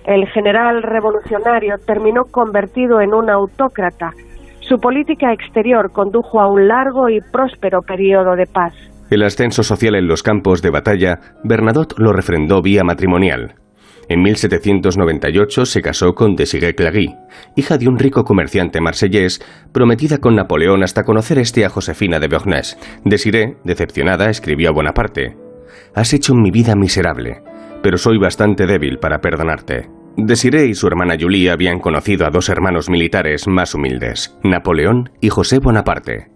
El general revolucionario terminó convertido en un autócrata. Su política exterior condujo a un largo y próspero periodo de paz. El ascenso social en los campos de batalla, Bernadotte lo refrendó vía matrimonial. En 1798 se casó con Desirée Clary, hija de un rico comerciante marsellés, prometida con Napoleón hasta conocer este a Josefina de Beauharnais. Desirée, decepcionada, escribió a Bonaparte: Has hecho mi vida miserable, pero soy bastante débil para perdonarte. Desirée y su hermana Julie habían conocido a dos hermanos militares más humildes, Napoleón y José Bonaparte.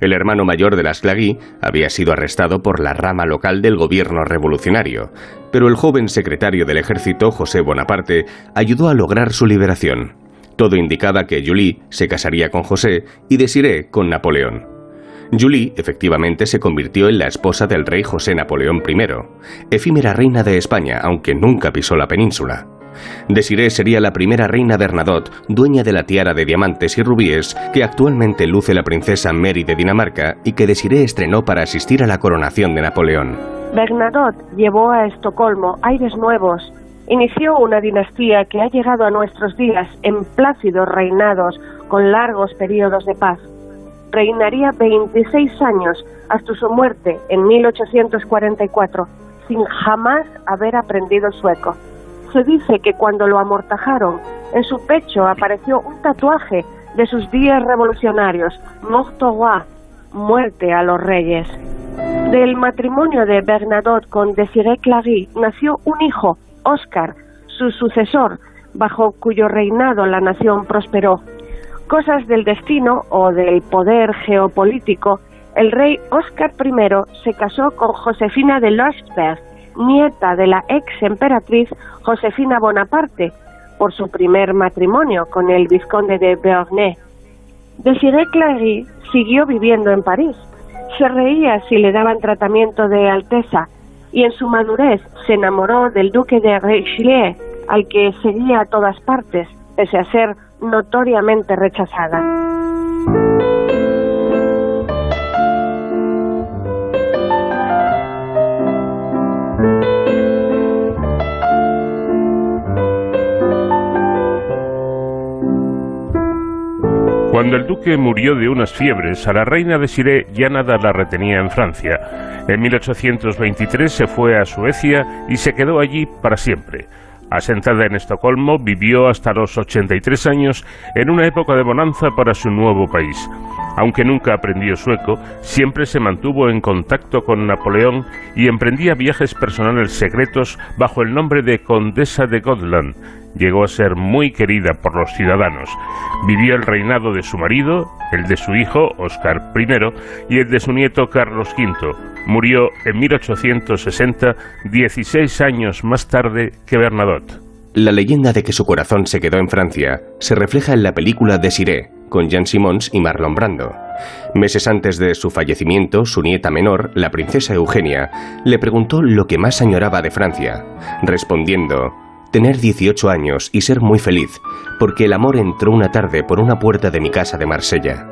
El hermano mayor de las Clagy había sido arrestado por la rama local del gobierno revolucionario, pero el joven secretario del ejército, José Bonaparte, ayudó a lograr su liberación. Todo indicaba que Julie se casaría con José y Desiré con Napoleón. Julie efectivamente se convirtió en la esposa del rey José Napoleón I, efímera reina de España, aunque nunca pisó la península. Desiré sería la primera reina Bernadotte, dueña de la tiara de diamantes y rubíes que actualmente luce la princesa Mary de Dinamarca y que Desiré estrenó para asistir a la coronación de Napoleón. Bernadotte llevó a Estocolmo aires nuevos inició una dinastía que ha llegado a nuestros días en plácidos reinados con largos periodos de paz. Reinaría 26 años hasta su muerte en 1844, sin jamás haber aprendido sueco. Se dice que cuando lo amortajaron, en su pecho apareció un tatuaje de sus días revolucionarios, Mort muerte a los reyes. Del matrimonio de Bernadotte con Desiré Clary nació un hijo, Oscar, su sucesor, bajo cuyo reinado la nación prosperó. Cosas del destino o del poder geopolítico, el rey Oscar I se casó con Josefina de Lochberg, nieta de la ex emperatriz Josefina Bonaparte, por su primer matrimonio con el vizconde de Beauharnais. Desiré Clary siguió viviendo en París, se reía si le daban tratamiento de alteza y en su madurez se enamoró del duque de Richelieu, al que seguía a todas partes, pese a ser notoriamente rechazada. Cuando el duque murió de unas fiebres, a la reina de Siré ya nada la retenía en Francia. En 1823 se fue a Suecia y se quedó allí para siempre. Asentada en Estocolmo, vivió hasta los 83 años en una época de bonanza para su nuevo país. Aunque nunca aprendió sueco, siempre se mantuvo en contacto con Napoleón y emprendía viajes personales secretos bajo el nombre de Condesa de Gotland, llegó a ser muy querida por los ciudadanos. Vivió el reinado de su marido, el de su hijo, Oscar I, y el de su nieto, Carlos V. Murió en 1860, 16 años más tarde que Bernadotte. La leyenda de que su corazón se quedó en Francia se refleja en la película Desiré, con Jean Simons y Marlon Brando. Meses antes de su fallecimiento, su nieta menor, la princesa Eugenia, le preguntó lo que más añoraba de Francia, respondiendo, tener 18 años y ser muy feliz, porque el amor entró una tarde por una puerta de mi casa de Marsella.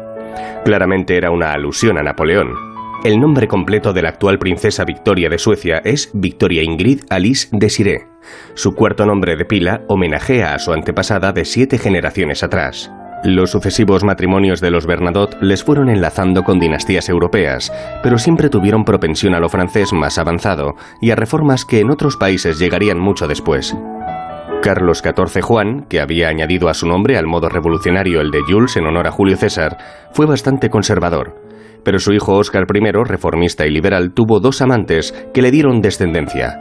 Claramente era una alusión a Napoleón. El nombre completo de la actual princesa Victoria de Suecia es Victoria Ingrid Alice Desiré. Su cuarto nombre de pila homenajea a su antepasada de siete generaciones atrás. Los sucesivos matrimonios de los Bernadotte les fueron enlazando con dinastías europeas, pero siempre tuvieron propensión a lo francés más avanzado y a reformas que en otros países llegarían mucho después. Carlos XIV Juan, que había añadido a su nombre al modo revolucionario el de Jules en honor a Julio César, fue bastante conservador. Pero su hijo Óscar I, reformista y liberal, tuvo dos amantes que le dieron descendencia.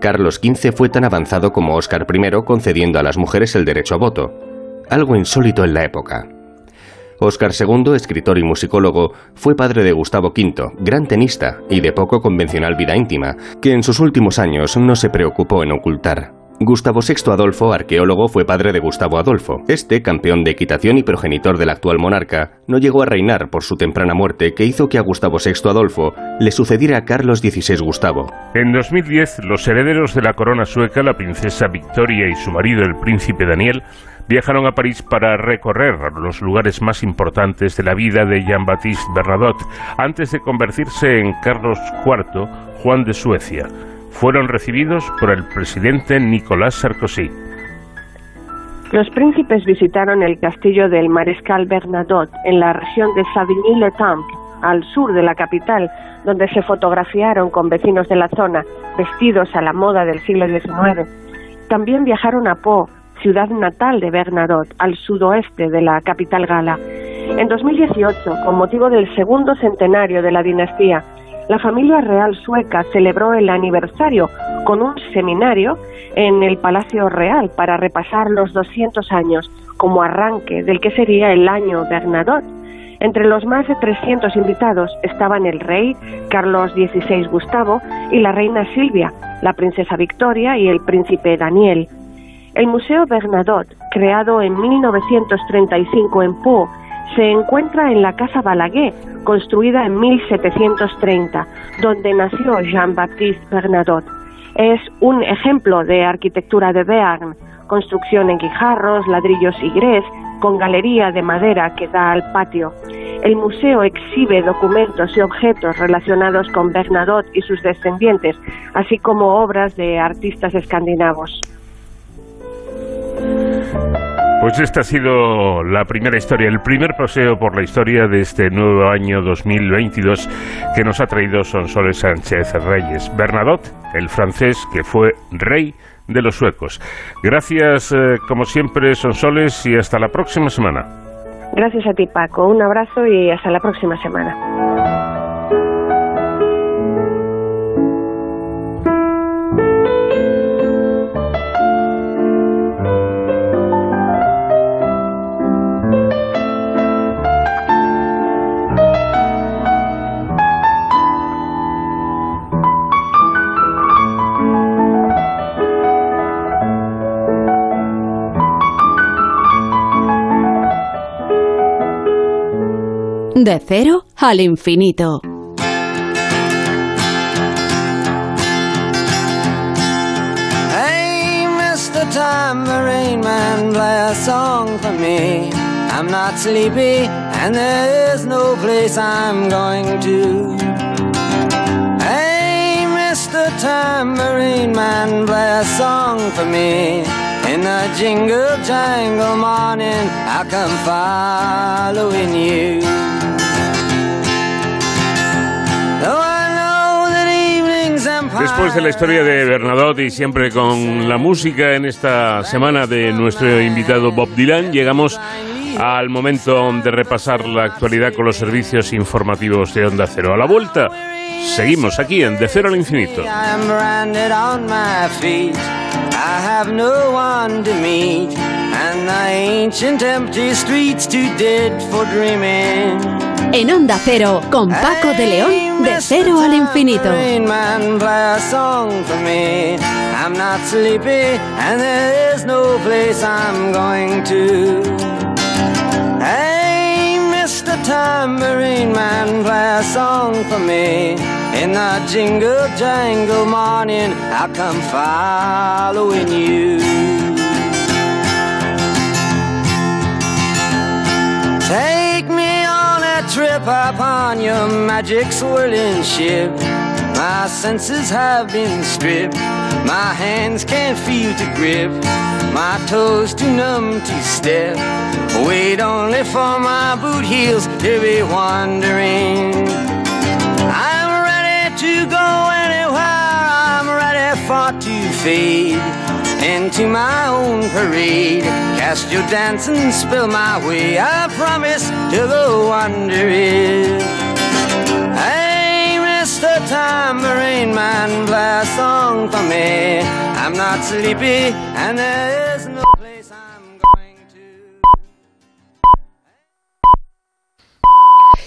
Carlos XV fue tan avanzado como Óscar I, concediendo a las mujeres el derecho a voto. Algo insólito en la época. Óscar II, escritor y musicólogo, fue padre de Gustavo V, gran tenista y de poco convencional vida íntima, que en sus últimos años no se preocupó en ocultar. Gustavo VI Adolfo, arqueólogo, fue padre de Gustavo Adolfo. Este, campeón de equitación y progenitor del actual monarca, no llegó a reinar por su temprana muerte que hizo que a Gustavo VI Adolfo le sucediera Carlos XVI Gustavo. En 2010, los herederos de la corona sueca, la princesa Victoria y su marido, el príncipe Daniel, viajaron a París para recorrer los lugares más importantes de la vida de Jean-Baptiste Bernadotte antes de convertirse en Carlos IV, Juan de Suecia fueron recibidos por el presidente Nicolás Sarkozy. Los príncipes visitaron el castillo del mariscal Bernadotte en la región de Savigny-le-Temple, al sur de la capital, donde se fotografiaron con vecinos de la zona, vestidos a la moda del siglo XIX. También viajaron a Pau, ciudad natal de Bernadotte, al sudoeste de la capital gala. En 2018, con motivo del segundo centenario de la dinastía, la familia real sueca celebró el aniversario con un seminario en el Palacio Real para repasar los 200 años como arranque del que sería el año Bernadotte. Entre los más de 300 invitados estaban el rey Carlos XVI Gustavo y la reina Silvia, la princesa Victoria y el príncipe Daniel. El Museo Bernadotte, creado en 1935 en Pau, se encuentra en la Casa Balaguer, construida en 1730, donde nació Jean-Baptiste Bernadotte. Es un ejemplo de arquitectura de Béarn, construcción en guijarros, ladrillos y grés, con galería de madera que da al patio. El museo exhibe documentos y objetos relacionados con Bernadotte y sus descendientes, así como obras de artistas escandinavos. Pues esta ha sido la primera historia, el primer paseo por la historia de este nuevo año 2022 que nos ha traído Sonsoles Sánchez Reyes. Bernadotte, el francés que fue rey de los suecos. Gracias, eh, como siempre, Sonsoles, y hasta la próxima semana. Gracias a ti, Paco. Un abrazo y hasta la próxima semana. De cero al infinito. Hey, Mr. Tambourine Man, play a song for me. I'm not sleepy, and there is no place I'm going to. Hey, Mr. Tambourine Man, play a song for me. In the jingle jangle morning, I come following you. Después de la historia de Bernadotte y siempre con la música en esta semana de nuestro invitado Bob Dylan, llegamos al momento de repasar la actualidad con los servicios informativos de Onda Cero. A la vuelta, seguimos aquí en De Cero al Infinito. En Onda Cero, con Paco de León, de cero al infinito. I'm not sleepy, and there is no place I'm going to. Hey, Mr. Tambourine Man, play a song for me. In the jingle jangle morning, I'll come following you. Take trip upon your magic swirling ship. My senses have been stripped. My hands can't feel to grip. My toes too numb to step. Wait only for my boot heels to be wandering. I'm ready to go anywhere. I'm ready for to fade into my own parade. Cast your dance and spill my way. I promise to go wandering. Hey, Mr. Tambourine Man, play a song for me. I'm not sleepy, and there is no place I'm going to.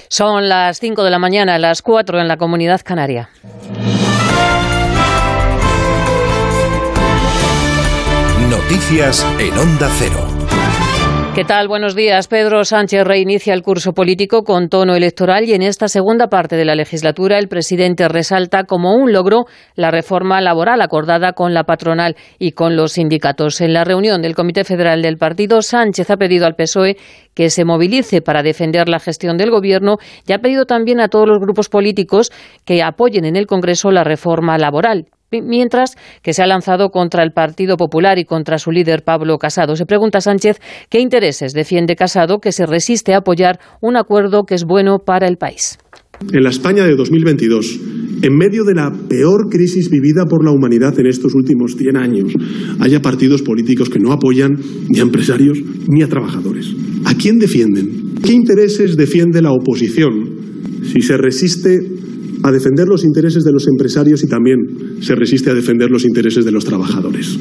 Son las 5 de la mañana, las 4 en la comunidad canaria. Noticias en Onda Cero. ¿Qué tal? Buenos días. Pedro Sánchez reinicia el curso político con tono electoral y en esta segunda parte de la legislatura el presidente resalta como un logro la reforma laboral acordada con la patronal y con los sindicatos. En la reunión del Comité Federal del Partido, Sánchez ha pedido al PSOE que se movilice para defender la gestión del Gobierno y ha pedido también a todos los grupos políticos que apoyen en el Congreso la reforma laboral mientras que se ha lanzado contra el Partido Popular y contra su líder Pablo Casado. Se pregunta Sánchez qué intereses defiende Casado que se resiste a apoyar un acuerdo que es bueno para el país. En la España de 2022, en medio de la peor crisis vivida por la humanidad en estos últimos 100 años, haya partidos políticos que no apoyan ni a empresarios ni a trabajadores. ¿A quién defienden? ¿Qué intereses defiende la oposición si se resiste a defender los intereses de los empresarios y también se resiste a defender los intereses de los trabajadores.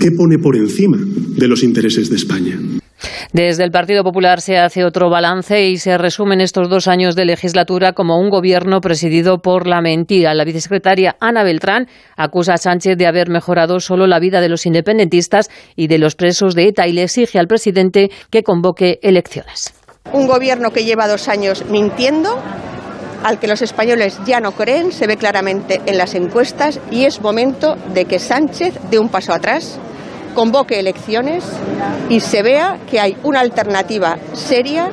¿Qué pone por encima de los intereses de España? Desde el Partido Popular se hace otro balance y se resumen estos dos años de legislatura como un gobierno presidido por la mentira. La vicesecretaria Ana Beltrán acusa a Sánchez de haber mejorado solo la vida de los independentistas y de los presos de ETA y le exige al presidente que convoque elecciones. Un gobierno que lleva dos años mintiendo, al que los españoles ya no creen, se ve claramente en las encuestas y es momento de que Sánchez dé un paso atrás, convoque elecciones y se vea que hay una alternativa seria,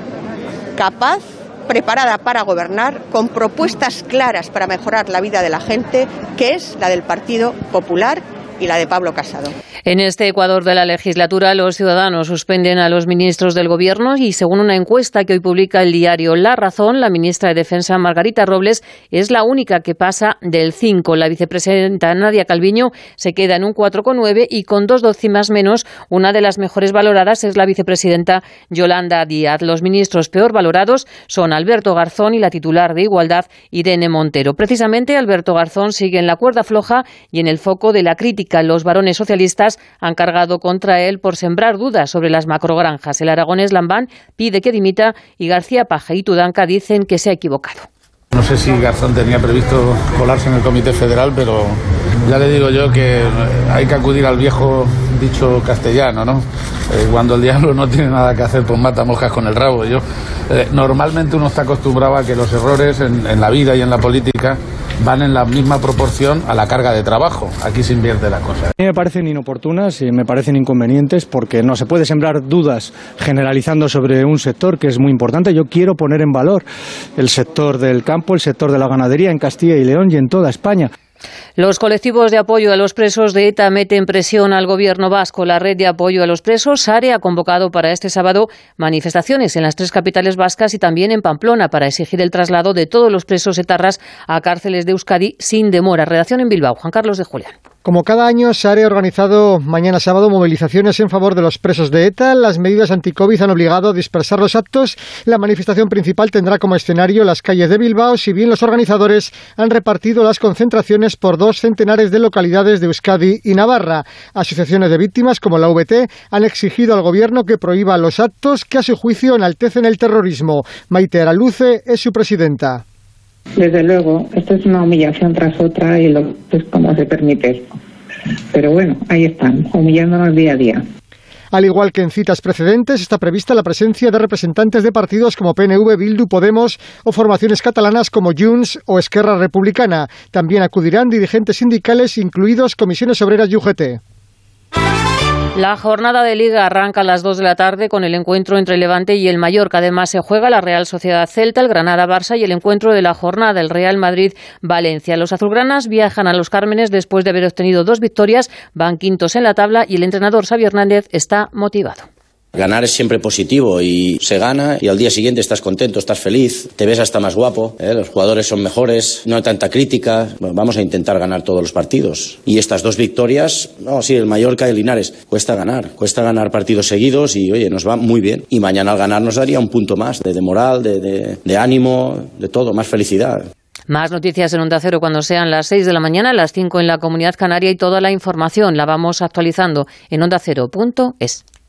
capaz, preparada para gobernar, con propuestas claras para mejorar la vida de la gente, que es la del Partido Popular y la de Pablo Casado. En este Ecuador de la legislatura, los ciudadanos suspenden a los ministros del Gobierno y, según una encuesta que hoy publica el diario La Razón, la ministra de Defensa, Margarita Robles, es la única que pasa del 5. La vicepresidenta Nadia Calviño se queda en un 4,9 y con dos décimas menos, una de las mejores valoradas es la vicepresidenta Yolanda Díaz. Los ministros peor valorados son Alberto Garzón y la titular de Igualdad, Irene Montero. Precisamente, Alberto Garzón sigue en la cuerda floja y en el foco de la crítica. Los varones socialistas han cargado contra él por sembrar dudas sobre las macrogranjas. El aragonés Lambán pide que dimita y García Paja y Tudanca dicen que se ha equivocado. No sé si Garzón tenía previsto colarse en el Comité Federal, pero ya le digo yo que hay que acudir al viejo dicho castellano, ¿no? Eh, cuando el diablo no tiene nada que hacer, pues mata moscas con el rabo. Yo, eh, normalmente uno está acostumbrado a que los errores en, la vida y en la política van en la misma proporción a la carga de trabajo. Aquí se invierte la cosa. A mí me parecen inoportunas y me parecen inconvenientes porque no se puede sembrar dudas generalizando sobre un sector que es muy importante. Yo quiero poner en valor el sector del campo, el sector de la ganadería en Castilla y León y en toda España. Los colectivos de apoyo a los presos de ETA meten presión al gobierno vasco. La red de apoyo a los presos, SARE, ha convocado para este sábado manifestaciones en las tres capitales vascas y también en Pamplona para exigir el traslado de todos los presos etarras a cárceles de Euskadi sin demora. Redacción en Bilbao. Juan Carlos de Julián. Como cada año, se ha organizado mañana sábado movilizaciones en favor de los presos de ETA. Las medidas anti-COVID han obligado a dispersar los actos. La manifestación principal tendrá como escenario las calles de Bilbao, si bien los organizadores han repartido las concentraciones por dos centenares de localidades de Euskadi y Navarra. Asociaciones de víctimas como la VT han exigido al gobierno que prohíba los actos que a su juicio enaltecen el terrorismo. Maite Araluce es su presidenta. Desde luego, esto es una humillación tras otra y lo es como se permite. Pero bueno, ahí están, humillándonos día a día. Al igual que en citas precedentes, está prevista la presencia de representantes de partidos como PNV, Bildu, Podemos o formaciones catalanas como Junts o Esquerra Republicana. También acudirán dirigentes sindicales, incluidos comisiones obreras y UGT. La jornada de liga arranca a las 2 de la tarde con el encuentro entre Levante y el Mallorca. Además se juega la Real Sociedad Celta, el Granada Barça y el encuentro de la jornada el Real Madrid Valencia. Los azulgranas viajan a los Cármenes después de haber obtenido dos victorias, van quintos en la tabla y el entrenador Xavi Hernández está motivado. Ganar es siempre positivo y se gana y al día siguiente estás contento, estás feliz, te ves hasta más guapo, ¿eh? los jugadores son mejores, no hay tanta crítica. Vamos a intentar ganar todos los partidos. Y estas dos victorias, no, sí, el Mallorca y el Linares, cuesta ganar, cuesta ganar partidos seguidos y oye, nos va muy bien. Y mañana al ganar nos daría un punto más de, moral, de, de, de ánimo, de todo, más felicidad. Más noticias en Onda Cero cuando sean las 6 de la mañana, las 5 en la Comunidad Canaria y toda la información la vamos actualizando en ondacero.es.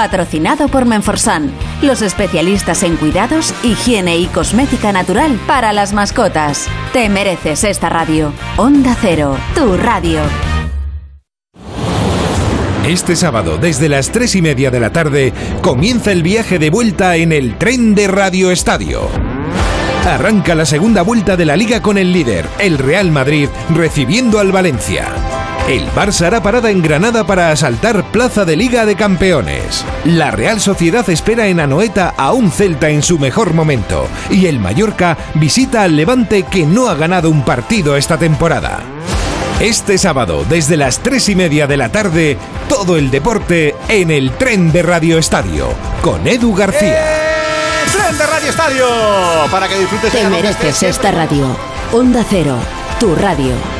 Patrocinado por Menforsan, los especialistas en cuidados, higiene y cosmética natural para las mascotas. Te mereces esta radio. Onda Cero, tu radio. Este sábado, desde las tres y media de la tarde, comienza el viaje de vuelta en el tren de Radio Estadio. Arranca la segunda vuelta de la liga con el líder, el Real Madrid, recibiendo al Valencia. El Barça hará parada en Granada para asaltar Plaza de Liga de Campeones. La Real Sociedad espera en Anoeta a un Celta en su mejor momento. Y el Mallorca visita al Levante que no ha ganado un partido esta temporada. Este sábado, desde las tres y media de la tarde, todo el deporte en el tren de Radio Estadio, con Edu García. Tren de Radio Estadio para que disfrutes Te de la noche mereces esta radio. Onda Cero, tu radio.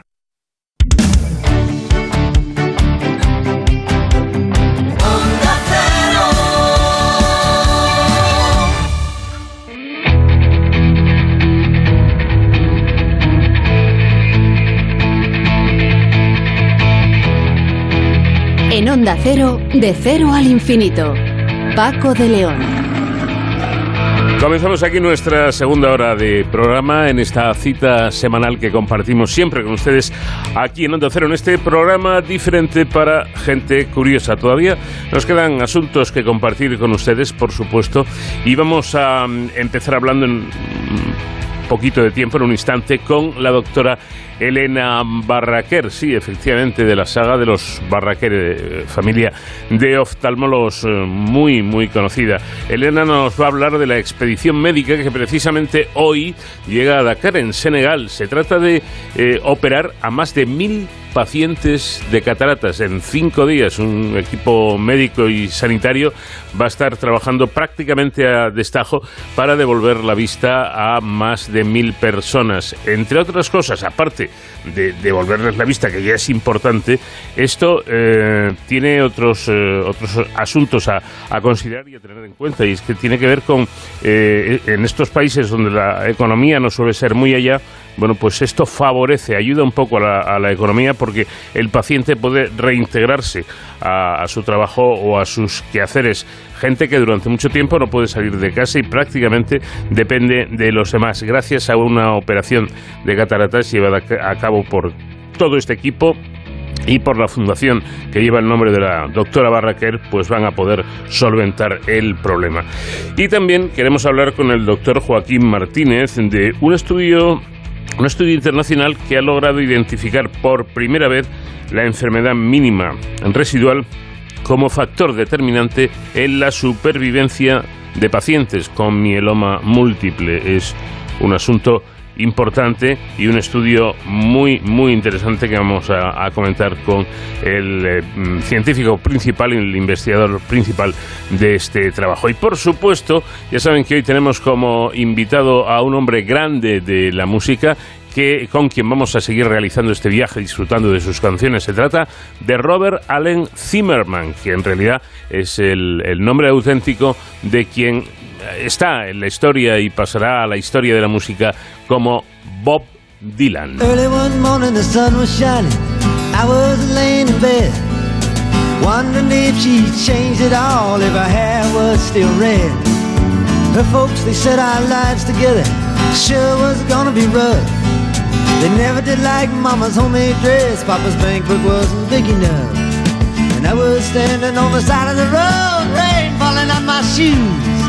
Onda Cero, de cero al infinito. Paco de León. Comenzamos aquí nuestra segunda hora de programa en esta cita semanal que compartimos siempre con ustedes aquí en Onda Cero, en este programa diferente para gente curiosa. Todavía nos quedan asuntos que compartir con ustedes, por supuesto, y vamos a mm, empezar hablando en poquito de tiempo, en un instante, con la doctora Elena Barraquer, sí, efectivamente, de la saga de los Barraquer, eh, familia de oftalmólogos eh, muy, muy conocida. Elena nos va a hablar de la expedición médica que precisamente hoy llega a Dakar, en Senegal. Se trata de eh, operar a más de mil pacientes de cataratas en cinco días. Un equipo médico y sanitario va a estar trabajando prácticamente a destajo para devolver la vista a más de mil personas. Entre otras cosas, aparte de devolverles la vista, que ya es importante, esto eh, tiene otros, eh, otros asuntos a, a, considerar y a tener en cuenta. Y es que tiene que ver con, eh, en estos países donde la economía no suele ser muy allá, bueno, pues esto favorece, ayuda un poco a la, a la economía porque el paciente puede reintegrarse a, su trabajo o a sus quehaceres. Gente que durante mucho tiempo no puede salir de casa y prácticamente depende de los demás. Gracias a una operación de cataratas llevada a cabo por todo este equipo y por la fundación que lleva el nombre de la doctora Barraquer, pues van a poder solventar el problema. Y también queremos hablar con el doctor Joaquín Martínez de un estudio un estudio internacional que ha logrado identificar por primera vez la enfermedad mínima residual como factor determinante en la supervivencia de pacientes con mieloma múltiple. Es un asunto importante y un estudio muy muy interesante que vamos a, comentar con el eh, científico principal y el investigador principal de este trabajo. Y por supuesto, ya saben que hoy tenemos como invitado a un hombre grande de la música que, con quien vamos a seguir realizando este viaje disfrutando de sus canciones. Se trata de Robert Allen Zimmerman, que en realidad es el, nombre auténtico de quien está en la historia y pasará a la historia de la música como Bob Dylan. Wondering if she'd it all, folks, they said our lives together sure was gonna be rough. They never did like mama's homemade dress, papa's bank book wasn't big enough. And I was standing on the side of the road, rain falling on my shoes.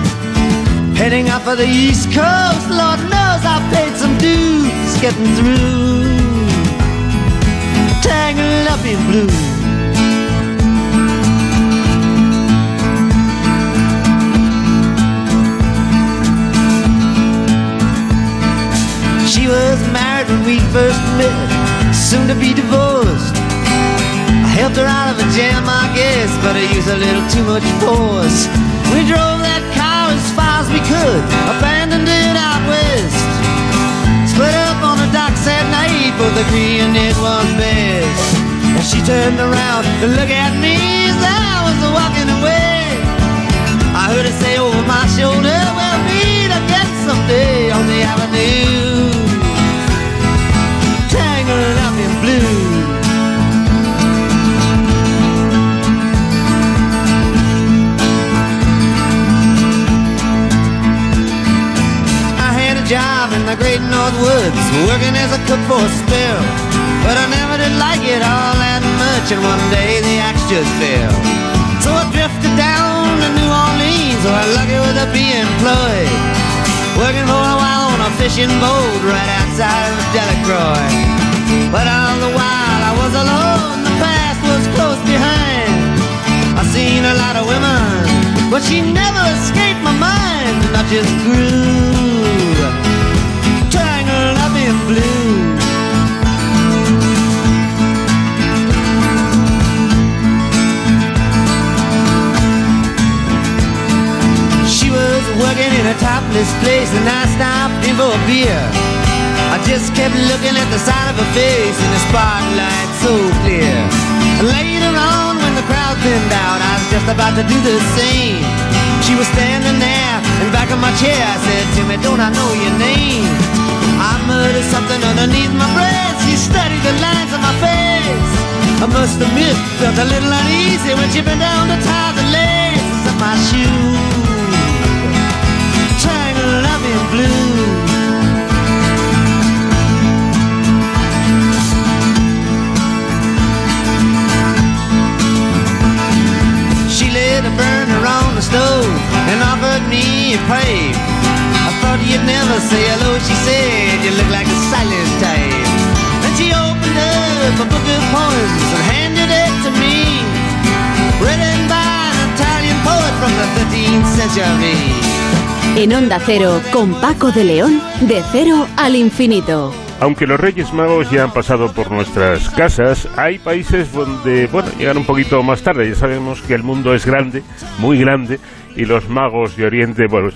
Heading out for the East Coast, Lord knows I paid some dues getting through. Tangled up in blue. She was married when we first met, soon to be divorced. I helped her out of a jam, I guess, but I used a little too much force. We drove that car as far as we could, abandoned it out west. Split up on the docks at night, both agreeing it was best. And she turned around to look at me as I was walking away. I heard her say over my shoulder, we'll meet again someday on the avenue. The great North Woods, working as a cook for a spell. But I never did like it all that much, and one day the axe just fell. So I drifted down to New Orleans, where I lucky with a be employed. Working for a while on a fishing boat right outside of Delacroix. But all the while I was alone, the past was close behind. I seen a lot of women, but she never escaped my mind, and I just grew blue. She was working in a topless place, and I stopped in for a beer. I just kept looking at the side of her face in the spotlight so clear. Later on, when the crowd thinned out, I was just about to do the same. She was standing there in back of my chair. I said, to me, don't I know your name? I muttered something underneath my breath. She studied the lines on my face. I must admit, felt a little uneasy when she bent down to tie the laces of my shoes. Triangle love in blue. She lit a burner on the stove and offered me a pipe. You'd never say hello, she said. You look like a silent type. And she opened up a book of poems and handed it to me. Written by an Italian poet from the 13th century. En Onda Cero, con Paco de León, de cero al infinito. Aunque los Reyes Magos ya han pasado por nuestras casas, hay países donde, bueno, llegan un poquito más tarde. Ya sabemos que el mundo es grande, muy grande, y los magos de Oriente, pues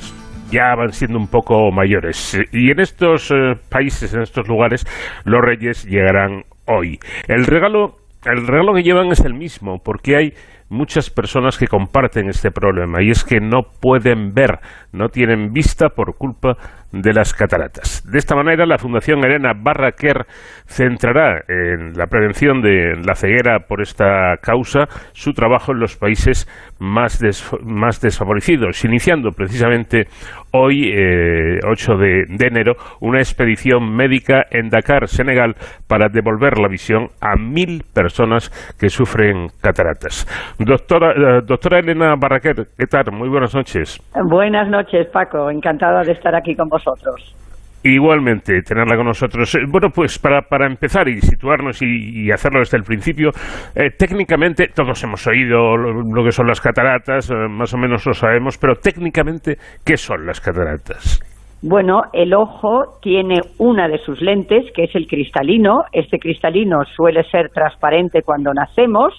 ya van siendo un poco mayores. Y en estos eh, países, en estos lugares, los Reyes llegarán hoy. El regalo, el regalo que llevan es el mismo, porque hay muchas personas que comparten este problema y es que no pueden ver, no tienen vista por culpa de las cataratas. De esta manera, la Fundación Elena Barraquer centrará en la prevención de la ceguera por esta causa su trabajo en los países más, más desfavorecidos, iniciando precisamente hoy, 8 eh, de, de, enero, una expedición médica en Dakar, Senegal, para devolver la visión a mil personas que sufren cataratas. Doctora, eh, doctora Elena Barraquer, ¿qué tal? Muy buenas noches. Buenas noches, Paco. Encantada de estar aquí con vosotros. Igualmente, tenerla con nosotros. Eh, bueno, pues para, para empezar y situarnos y, y hacerlo desde el principio, eh, técnicamente todos hemos oído lo, lo, que son las cataratas, eh, más o menos lo sabemos, pero técnicamente, ¿qué son las cataratas? Bueno, el ojo tiene una de sus lentes, que es el cristalino. Este cristalino suele ser transparente cuando nacemos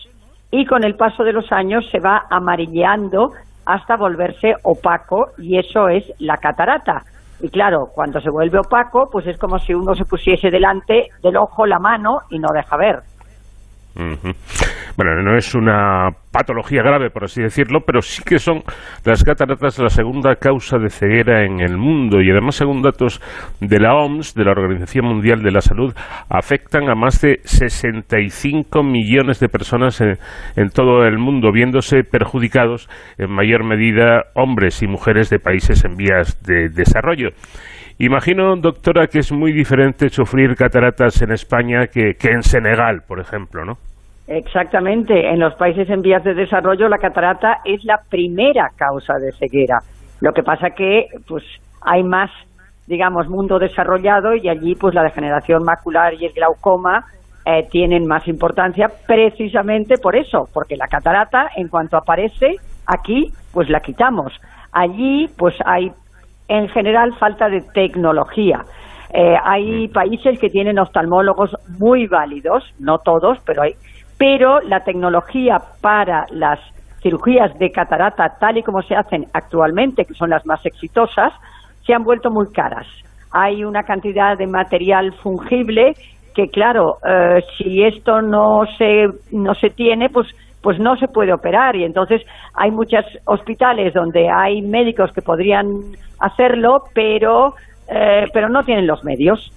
y con el paso de los años se va amarilleando hasta volverse opaco y eso es la catarata. Y claro, cuando se vuelve opaco, pues es como si uno se pusiese delante del ojo la mano y no deja ver. Bueno, no es una patología grave, por así decirlo, pero sí que son las cataratas la segunda causa de ceguera en el mundo y además, según datos de la OMS, de la Organización Mundial de la Salud, afectan a más de 65 millones de personas en todo el mundo, viéndose perjudicados en mayor medida hombres y mujeres de países en vías de desarrollo. Imagino, doctora, que es muy diferente sufrir cataratas en España que, en Senegal, por ejemplo, ¿no? Exactamente. En los países en vías de desarrollo la catarata es la primera causa de ceguera. Lo que pasa que pues hay más, digamos, mundo desarrollado y allí pues la degeneración macular y el glaucoma eh, tienen más importancia precisamente por eso, porque la catarata en cuanto aparece aquí pues la quitamos. Allí pues hay en general falta de tecnología. Eh, hay países que tienen oftalmólogos muy válidos, no todos, pero hay pero la tecnología para las cirugías de catarata tal y como se hacen actualmente, que son las más exitosas, se han vuelto muy caras. Hay una cantidad de material fungible que, claro, eh, si esto no se, no se tiene, pues, pues no se puede operar. Y entonces hay muchos hospitales donde hay médicos que podrían hacerlo, pero, eh, pero no tienen los medios.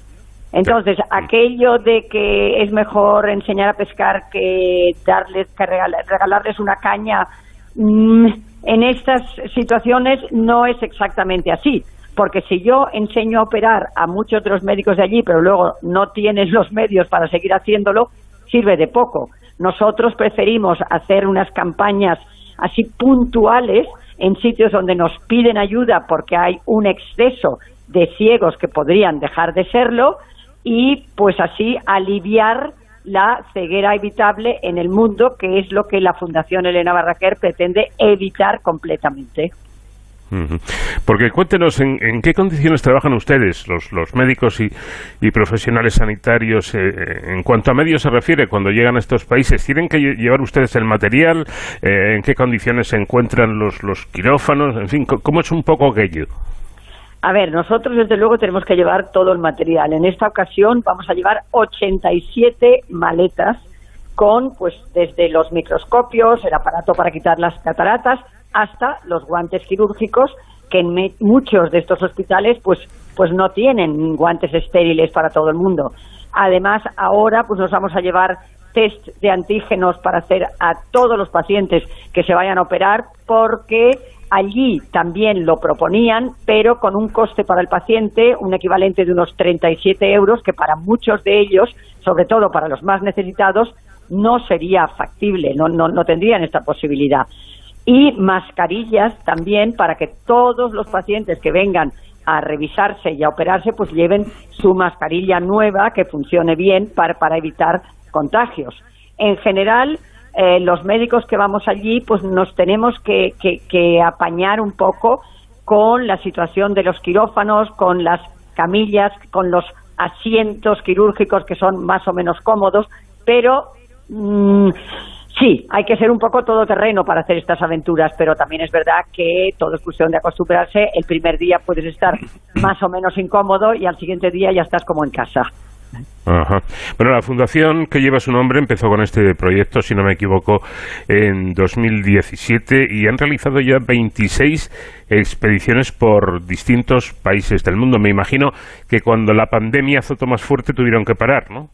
Entonces, aquello de que es mejor enseñar a pescar que darles que regalarles una caña mmm, en estas situaciones no es exactamente así, porque si yo enseño a operar a muchos de los médicos de allí, pero luego no tienes los medios para seguir haciéndolo, sirve de poco. Nosotros preferimos hacer unas campañas así puntuales en sitios donde nos piden ayuda porque hay un exceso de ciegos que podrían dejar de serlo y pues así aliviar la ceguera evitable en el mundo, que es lo que la Fundación Elena Barraquer pretende evitar completamente. Porque cuéntenos en, en, qué condiciones trabajan ustedes, los, los médicos y, profesionales sanitarios, eh, en cuanto a medios se refiere, cuando llegan a estos países. ¿Tienen que llevar ustedes el material? Eh, ¿En qué condiciones se encuentran los, los quirófanos? En fin, ¿cómo es un poco aquello? A ver, nosotros desde luego tenemos que llevar todo el material. En esta ocasión vamos a llevar 87 maletas con, pues, desde los microscopios, el aparato para quitar las cataratas, hasta los guantes quirúrgicos que en muchos de estos hospitales, pues, pues no tienen guantes estériles para todo el mundo. Además, ahora, pues nos vamos a llevar test de antígenos para hacer a todos los pacientes que se vayan a operar, porque Allí también lo proponían, pero con un coste para el paciente, un equivalente de unos 37 euros, que para muchos de ellos, sobre todo para los más necesitados, no sería factible, no, no, no tendrían esta posibilidad. Y mascarillas también para que todos los pacientes que vengan a revisarse y a operarse, pues lleven su mascarilla nueva que funcione bien para, para evitar contagios. En general, eh, los médicos que vamos allí, pues nos tenemos que, que, apañar un poco con la situación de los quirófanos, con las camillas, con los asientos quirúrgicos que son más o menos cómodos, pero mm, sí, hay que ser un poco todoterreno para hacer estas aventuras, pero también es verdad que todo es cuestión de acostumbrarse. El primer día puedes estar [laughs] más o menos incómodo y al siguiente día ya estás como en casa. Bueno, la fundación que lleva su nombre empezó con este proyecto, si no me equivoco, en 2017 y han realizado ya 26 expediciones por distintos países del mundo. Me imagino que cuando la pandemia azotó más fuerte tuvieron que parar, ¿no?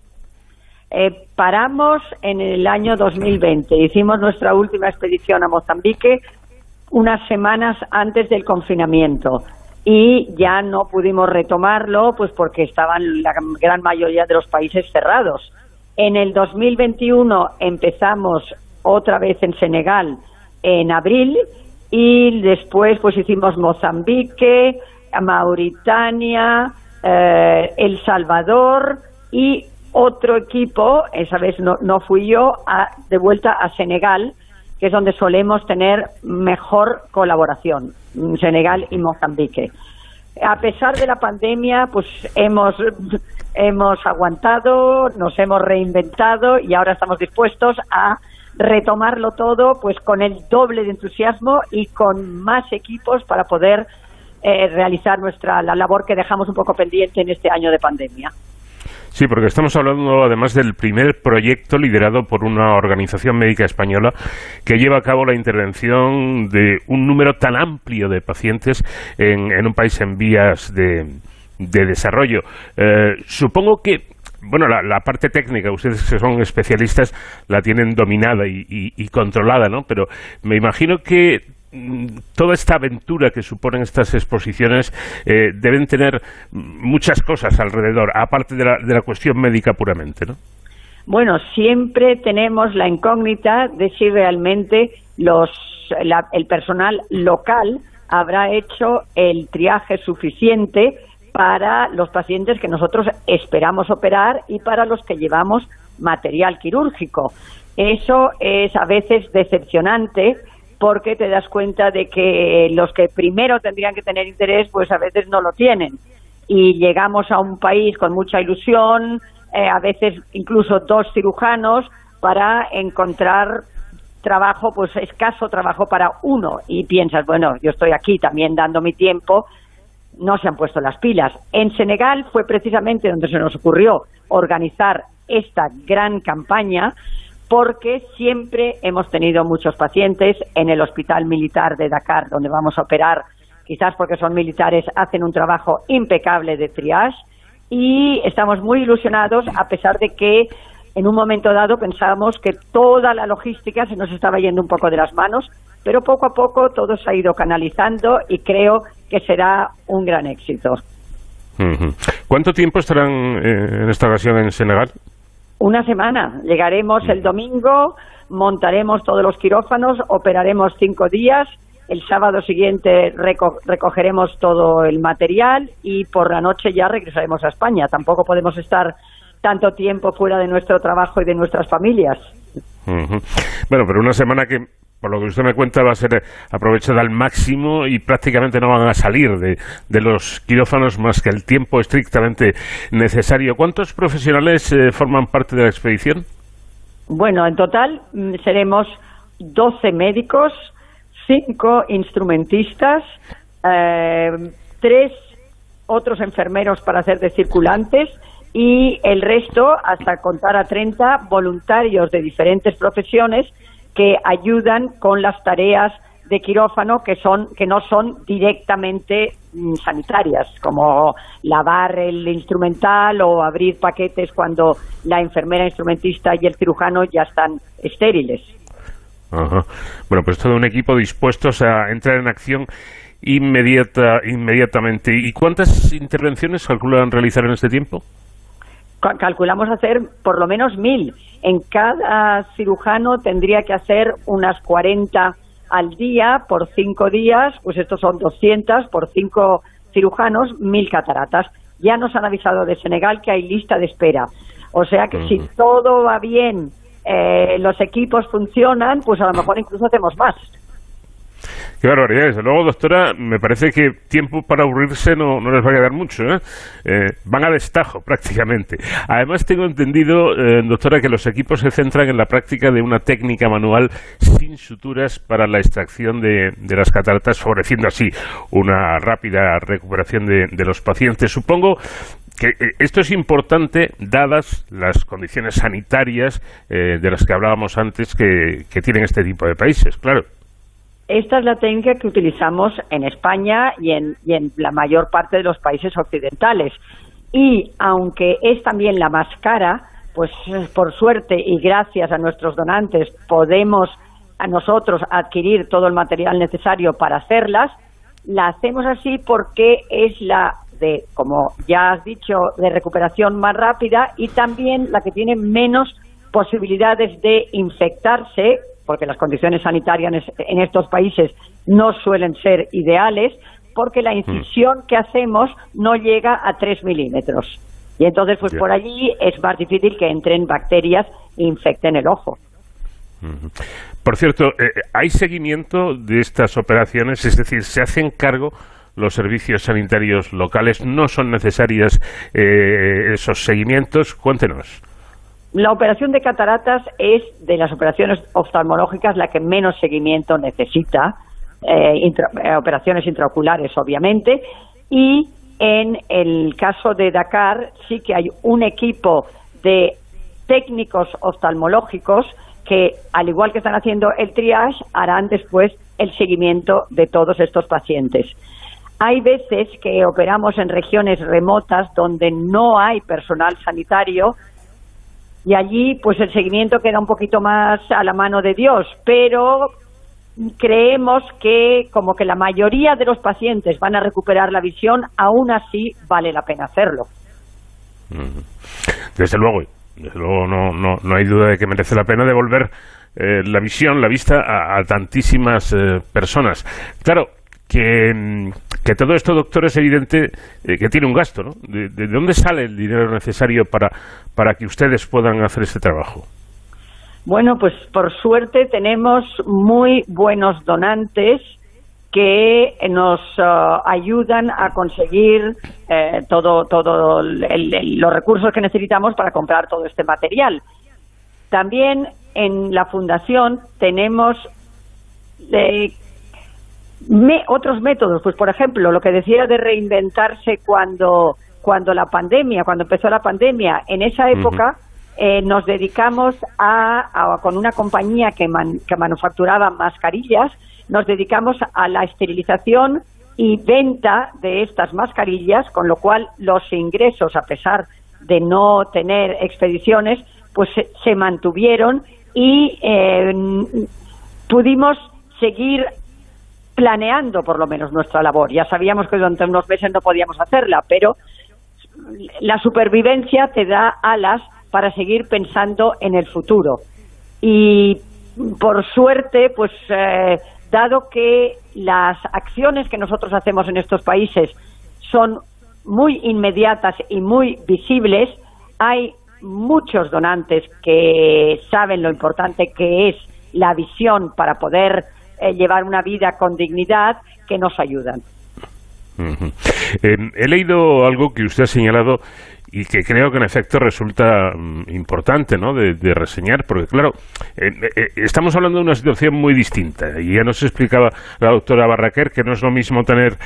Eh, paramos en el año 2020. Hicimos nuestra última expedición a Mozambique unas semanas antes del confinamiento y ya no pudimos retomarlo pues porque estaban la gran mayoría de los países cerrados. En el 2021 empezamos otra vez en Senegal en abril y después pues hicimos Mozambique, Mauritania, eh, El Salvador y otro equipo, esa vez no, no fui yo, de vuelta a Senegal, que es donde solemos tener mejor colaboración, Senegal y Mozambique. A pesar de la pandemia, pues hemos, hemos aguantado, nos hemos reinventado y ahora estamos dispuestos a retomarlo todo pues con el doble de entusiasmo y con más equipos para poder eh, realizar nuestra la labor que dejamos un poco pendiente en este año de pandemia. Sí, porque estamos hablando además del primer proyecto liderado por una organización médica española que lleva a cabo la intervención de un número tan amplio de pacientes en, un país en vías de, desarrollo. Eh, supongo que bueno, la, parte técnica, ustedes que son especialistas, la tienen dominada y, y, controlada, ¿no? Pero me imagino que toda esta aventura que suponen estas exposiciones eh, deben tener muchas cosas alrededor, aparte de la, de la cuestión médica puramente, ¿no? Bueno, siempre tenemos la incógnita de si realmente los, el personal local habrá hecho el triaje suficiente para los pacientes que nosotros esperamos operar y para los que llevamos material quirúrgico. Eso es a veces decepcionante porque te das cuenta de que los que primero tendrían que tener interés, pues a veces no lo tienen. Y llegamos a un país con mucha ilusión, eh, a veces incluso dos cirujanos, para encontrar trabajo, pues escaso trabajo para uno. Y piensas, bueno, yo estoy aquí también dando mi tiempo, no se han puesto las pilas. En Senegal fue precisamente donde se nos ocurrió organizar esta gran campaña porque siempre hemos tenido muchos pacientes en el Hospital Militar de Dakar, donde vamos a operar, quizás porque son militares, hacen un trabajo impecable de triage y estamos muy ilusionados a pesar de que en un momento dado pensábamos que toda la logística se nos estaba yendo un poco de las manos, pero poco a poco todo se ha ido canalizando y creo que será un gran éxito. ¿Cuánto tiempo estarán eh, en esta ocasión en Senegal? Una semana. Llegaremos el domingo, montaremos todos los quirófanos, operaremos cinco días. El sábado siguiente recogeremos todo el material y por la noche ya regresaremos a España. Tampoco podemos estar tanto tiempo fuera de nuestro trabajo y de nuestras familias. Bueno, pero una semana que por lo que usted me cuenta, va a ser aprovechada al máximo y prácticamente no van a salir de, de los quirófanos más que el tiempo estrictamente necesario. ¿Cuántos profesionales eh, forman parte de la expedición? Bueno, en total mm, seremos 12 médicos, 5 instrumentistas, eh, 3 otros enfermeros para hacer de circulantes y el resto, hasta contar a 30 voluntarios de diferentes profesiones que ayudan con las tareas de quirófano que son que no son directamente mm, sanitarias como lavar el instrumental o abrir paquetes cuando la enfermera instrumentista y el cirujano ya están estériles. Bueno, pues todo un equipo dispuestos a entrar en acción inmediata, inmediatamente. ¿Y cuántas intervenciones calculan realizar en este tiempo? Calculamos hacer por lo menos mil. En cada cirujano tendría que hacer unas 40 al día por cinco días, pues estos son 200 por cinco cirujanos, mil cataratas. Ya nos han avisado de Senegal que hay lista de espera. O sea que si todo va bien, eh, los equipos funcionan, pues a lo mejor incluso hacemos más. Qué barbaridad. Desde luego, doctora, me parece que tiempo para aburrirse no, no les va a quedar mucho. ¿eh? Eh, van a destajo [laughs] prácticamente. Además, tengo entendido, eh, doctora, que los equipos se centran en la práctica de una técnica manual sin suturas para la extracción de, de las cataratas, favoreciendo así una rápida recuperación de, de los pacientes. Supongo que esto es importante dadas las condiciones sanitarias de las que hablábamos antes que, que tienen este tipo de países, claro. Esta es la técnica que utilizamos en España y en, la mayor parte de los países occidentales. Y aunque es también la más cara, pues por suerte y gracias a nuestros donantes podemos a nosotros adquirir todo el material necesario para hacerlas. La hacemos así porque es la de, como ya has dicho, de recuperación más rápida y también la que tiene menos posibilidades de infectarse porque las condiciones sanitarias en estos países no suelen ser ideales, porque la incisión que hacemos no llega a 3 milímetros. Y entonces, pues por allí es más difícil que entren bacterias e infecten el ojo. Por cierto, eh, ¿hay seguimiento de estas operaciones? Es decir, ¿se hacen cargo los servicios sanitarios locales? ¿No son necesarias eh, esos seguimientos? Cuéntenos. La operación de cataratas es de las operaciones oftalmológicas la que menos seguimiento necesita, eh, eh, operaciones intraoculares obviamente, y en el caso de Dakar sí que hay un equipo de técnicos oftalmológicos que, al igual que están haciendo el triage, harán después el seguimiento de todos estos pacientes. Hay veces que operamos en regiones remotas donde no hay personal sanitario y allí pues el seguimiento queda un poquito más a la mano de Dios, pero creemos que como que la mayoría de los pacientes van a recuperar la visión, aún así vale la pena hacerlo. Desde luego, desde luego no, no, no hay duda de que merece la pena devolver eh, la visión, la vista a, tantísimas eh, personas. Claro, que, mm, que todo esto, doctor, es evidente eh, que tiene un gasto, ¿no? ¿De, dónde sale el dinero necesario para, para que ustedes puedan hacer este trabajo? Bueno, pues por suerte tenemos muy buenos donantes que nos uh, ayudan a conseguir eh, todo, todo los recursos que necesitamos para comprar todo este material. También en la fundación tenemos eh, otros métodos, pues por ejemplo, lo que decía de reinventarse cuando, cuando la pandemia, cuando empezó la pandemia, en esa época eh, nos dedicamos a, con una compañía que, que manufacturaba mascarillas, nos dedicamos a la esterilización y venta de estas mascarillas, con lo cual los ingresos, a pesar de no tener expediciones, pues se, mantuvieron y eh, pudimos seguir planeando por lo menos nuestra labor. Ya sabíamos que durante unos meses no podíamos hacerla, pero la supervivencia te da alas para seguir pensando en el futuro. Y por suerte, pues eh, dado que las acciones que nosotros hacemos en estos países son muy inmediatas y muy visibles, hay muchos donantes que saben lo importante que es la visión para poder eh, llevar una vida con dignidad que nos ayudan. he leído algo que usted ha señalado y, que creo que en efecto resulta mm, importante ¿no? de, reseñar, porque claro, eh, eh, estamos hablando de una situación muy distinta y ya nos explicaba la doctora Barraquer que no es lo mismo tener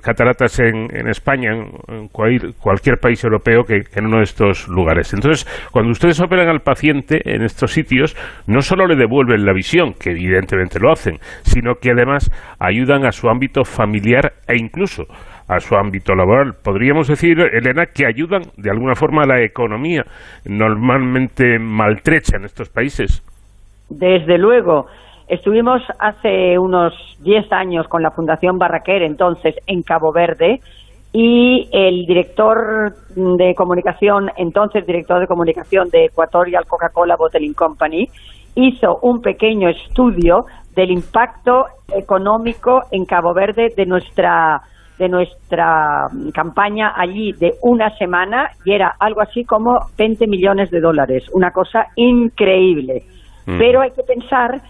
cataratas en, en, España, en, cualquier país europeo, que en uno de estos lugares. Entonces, cuando ustedes operan al paciente en estos sitios, no solo le devuelven la visión, que evidentemente lo hacen, sino que además ayudan a su ámbito familiar e incluso a su ámbito laboral. Podríamos decir, Elena, que ayudan de alguna forma a la economía normalmente maltrecha en estos países. Desde luego. Estuvimos hace unos 10 años con la Fundación Barraquer, entonces, en Cabo Verde, y el director de comunicación, entonces director de comunicación de Equatorial Coca-Cola Bottling Company, hizo un pequeño estudio del impacto económico en Cabo Verde de nuestra de nuestra campaña allí de una semana y era algo así como 20 millones de dólares, una cosa increíble. Mm. Pero hay que pensar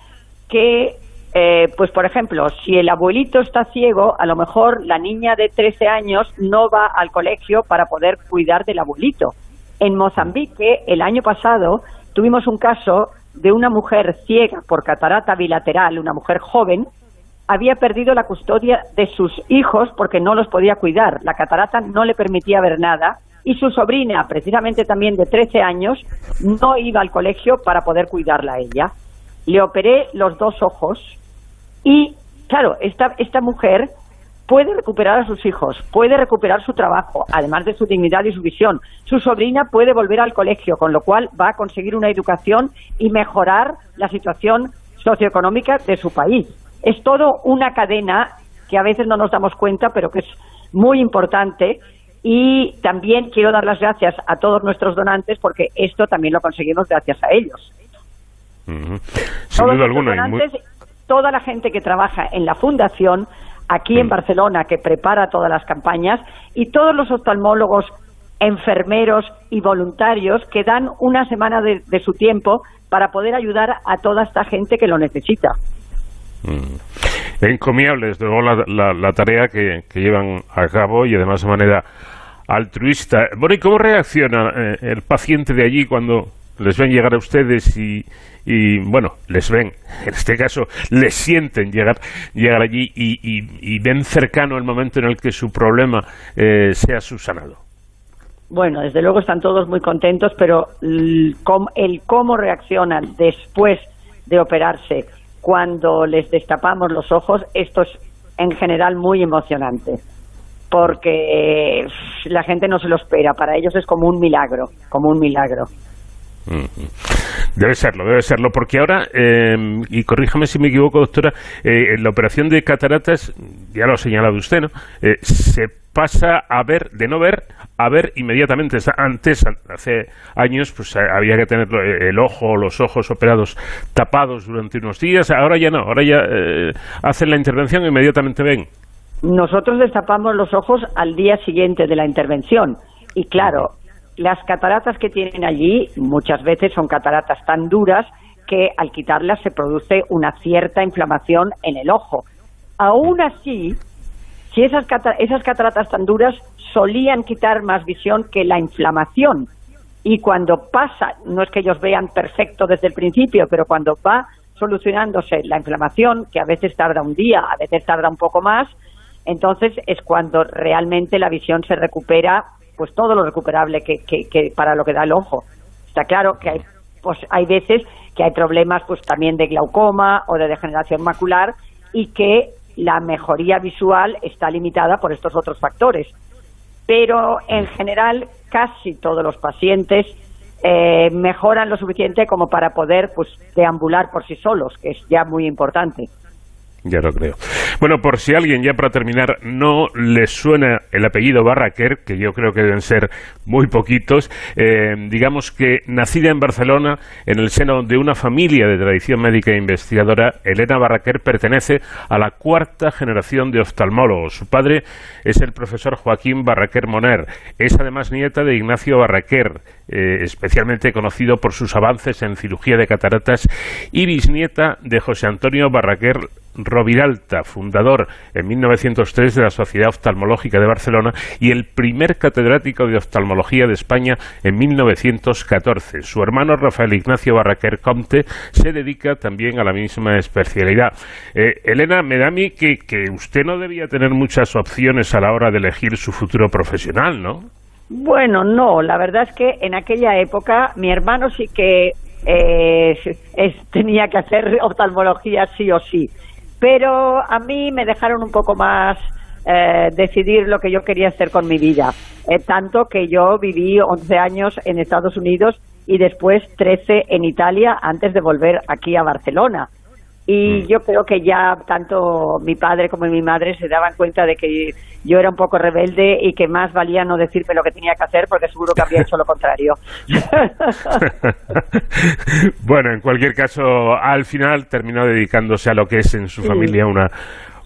que, eh, pues por ejemplo, si el abuelito está ciego, a lo mejor la niña de 13 años no va al colegio para poder cuidar del abuelito. En Mozambique, el año pasado, tuvimos un caso de una mujer ciega por catarata bilateral, una mujer joven, había perdido la custodia de sus hijos porque no los podía cuidar. La catarata no le permitía ver nada y su sobrina, precisamente también de 13 años, no iba al colegio para poder cuidarla a ella. Le operé los dos ojos y, claro, esta, esta mujer puede recuperar a sus hijos, puede recuperar su trabajo, además de su dignidad y su visión. Su sobrina puede volver al colegio, con lo cual va a conseguir una educación y mejorar la situación socioeconómica de su país. Es todo una cadena que a veces no nos damos cuenta, pero que es muy importante. Y también quiero dar las gracias a todos nuestros donantes porque esto también lo conseguimos gracias a ellos. Sin duda alguna. Toda la gente que trabaja en la fundación aquí en mm. Barcelona que prepara todas las campañas y todos los oftalmólogos, enfermeros y voluntarios que dan una semana de, su tiempo para poder ayudar a toda esta gente que lo necesita. Mm. Encomiable, desde luego, la, tarea que, llevan a cabo y además de manera altruista. Bueno, ¿y cómo reacciona eh, el paciente de allí cuando les ven llegar a ustedes y, y bueno, les ven, [laughs] en este caso, les sienten llegar, llegar allí y, ven cercano el momento en el que su problema eh, sea subsanado. Bueno, desde luego están todos muy contentos, pero el, cómo reaccionan después de operarse cuando les destapamos los ojos, esto es en general muy emocionante, porque la gente no se lo espera, para ellos es como un milagro, como un milagro. Debe serlo, debe serlo, porque ahora, em, y corríjame si me equivoco, doctora, eh, la operación de cataratas, ya lo ha señalado usted, ¿no? Eh, se pasa a ver, de no ver, a ver inmediatamente. Antes, hace años, pues eh, había que tener el ojo, los ojos operados tapados durante unos días, ahora ya no, ahora ya hacen la intervención e inmediatamente ven. Nosotros destapamos los ojos al día siguiente de la intervención. Y claro, las cataratas que tienen allí muchas veces son cataratas tan duras que al quitarlas se produce una cierta inflamación en el ojo. Aún así, si esas, esas cataratas tan duras solían quitar más visión que la inflamación. Y cuando pasa, no es que ellos vean perfecto desde el principio, pero cuando va solucionándose la inflamación, que a veces tarda un día, a veces tarda un poco más, entonces es cuando realmente la visión se recupera pues todo lo recuperable que, que, para lo que da el ojo. Está claro que hay, pues hay veces que hay problemas pues también de glaucoma o de degeneración macular y que la mejoría visual está limitada por estos otros factores. Pero en general casi todos los pacientes eh, mejoran lo suficiente como para poder pues deambular por sí solos, que es ya muy importante. Ya lo creo. Bueno, por si alguien ya para terminar no les suena el apellido Barraquer, que yo creo que deben ser muy poquitos, eh, digamos que nacida en Barcelona en el seno de una familia de tradición médica e investigadora, Elena Barraquer pertenece a la cuarta generación de oftalmólogos. Su padre es el profesor Joaquín Barraquer Moner. Es además nieta de Ignacio Barraquer, eh, especialmente conocido por sus avances en cirugía de cataratas, y bisnieta de José Antonio Barraquer Roviralta, fundador en 1903 de la Sociedad Oftalmológica de Barcelona y el primer catedrático de oftalmología de España en 1914. Su hermano Rafael Ignacio Barraquer Comte se dedica también a la misma especialidad. Eh, Elena, me da a mí que, que usted no debía tener muchas opciones a la hora de elegir su futuro profesional, ¿no? Bueno, no, la verdad es que en aquella época mi hermano sí que eh, tenía que hacer oftalmología sí o sí, pero a mí me dejaron un poco más eh, decidir lo que yo quería hacer con mi vida, eh, tanto que yo viví 11 años en Estados Unidos y después 13 en Italia antes de volver aquí a Barcelona. Y mm. yo creo que ya tanto mi padre como mi madre se daban cuenta de que yo era un poco rebelde y que más valía no decirme lo que tenía que hacer porque seguro que habría hecho lo contrario. [laughs] bueno, en cualquier caso, al final terminó dedicándose a lo que es en su familia una,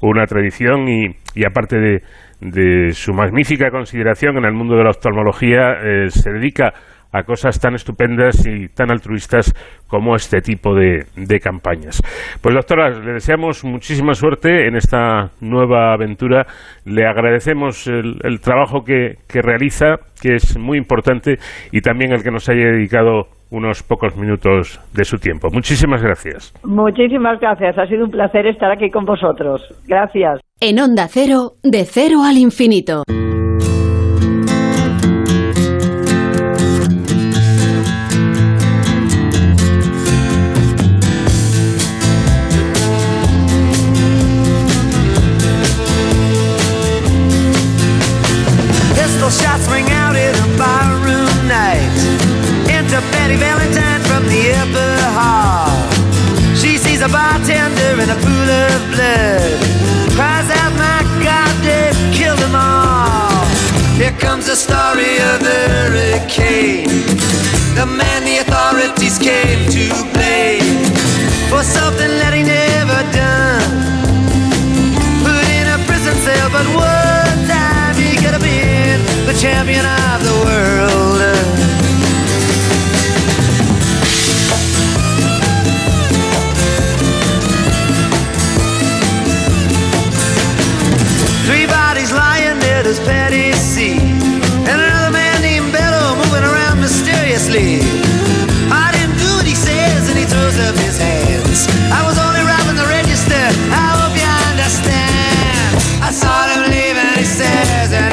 una tradición y, y aparte de, de, su magnífica consideración en el mundo de la oftalmología, eh, se dedica a cosas tan estupendas y tan altruistas como este tipo de, campañas. Pues doctora, le deseamos muchísima suerte en esta nueva aventura. Le agradecemos el, trabajo que, que realiza, que es muy importante, y también el que nos haya dedicado unos pocos minutos de su tiempo. Muchísimas gracias. Muchísimas gracias. Ha sido un placer estar aquí con vosotros. Gracias. En Onda Cero, de cero al infinito. The story of the hurricane. The man the authorities came to blame for something that he never done. Put in a prison cell, but one time he could have been the champion of the world.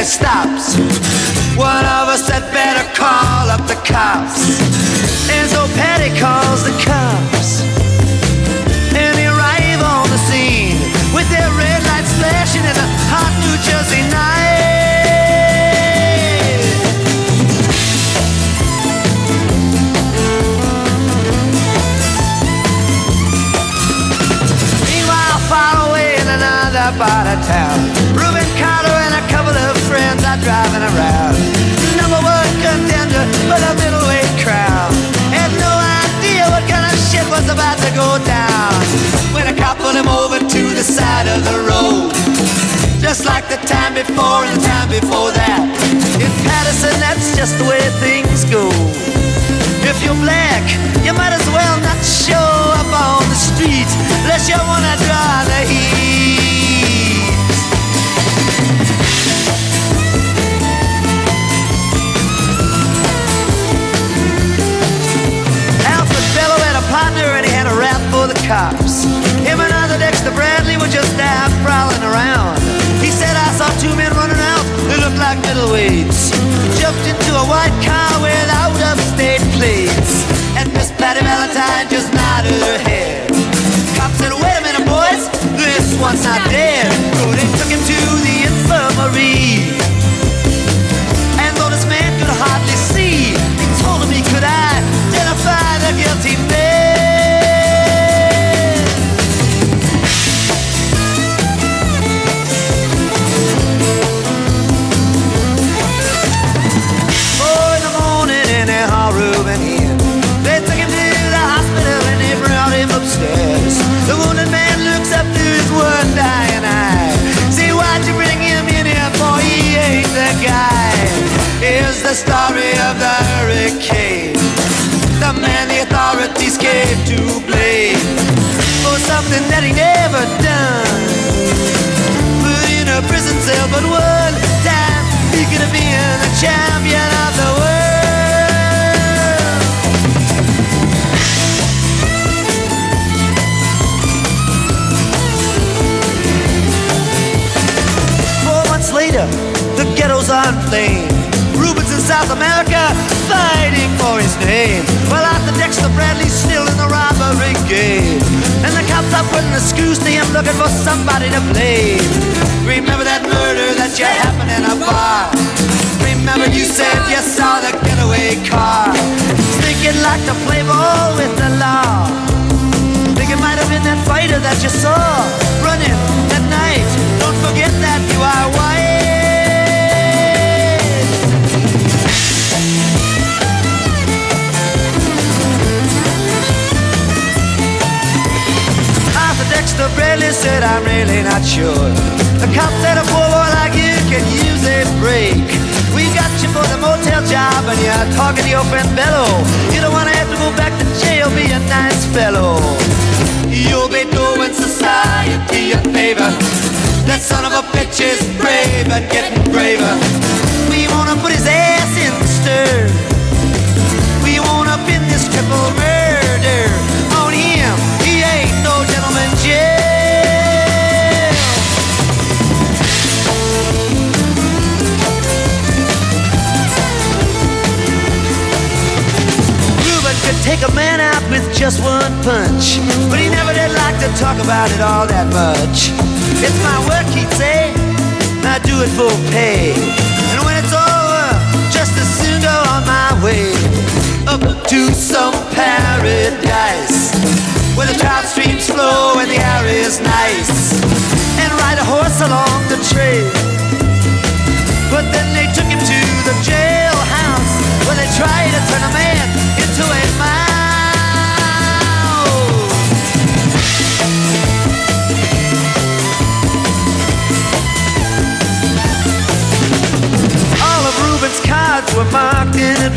Stops. One of us had better call up the cops. And so Patty calls the cops. Pulled him over to the side of the road. Just like the time before and the time before that. In Patterson, that's just the way things go. If you're black, you might as well not show up on the street unless you wanna draw just nodded her head. Cops said, wait a minute, boys, this one's not dead. So they took him to the infirmary. the story of the hurricane. The man the authorities gave to blame for something that he never done. Put in a prison cell, but one time he could have been the champion of the world. Later, the ghetto's on flame. South America fighting for his name. Well, Arthur Dexter Bradley's still in the robbery game. And the cops are putting the screws to him looking for somebody to blame. Remember that murder that you happened in a bar. Remember you said you saw the getaway car. Thinking like to play ball with the law. Think it might have been that fighter that you saw running that night. Don't forget that you are white. Dexter Bradley said, I'm really not sure. The cop said a poor boy like you can use a break. We got you for the motel job and you're talking to your friend Bello. You don't want to have to go back to jail, be a nice fellow. You'll be doing society a favor. That son of a bitch is brave and getting braver. We wanna put his ass in the stir. Take a man out with just one punch, but he never did like to talk about it all that much. It's my work, he'd say. and I do it for pay. And when it's over, just as soon go on my way up to some paradise where the trout streams flow and the air is nice, and ride a horse along the trail. But then they took him to the jailhouse where they tried to turn a man into a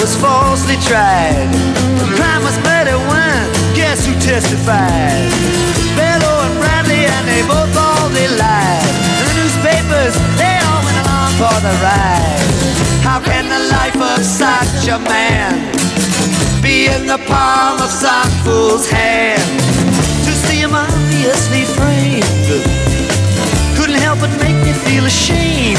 Was falsely tried. The crime was murder one. Guess who testified? Bello and Bradley, and they both all they lied. The newspapers, they all went along for the ride. How can the life of such a man be in the palm of some fool's hand? Him obviously framed. Couldn't help but make me feel ashamed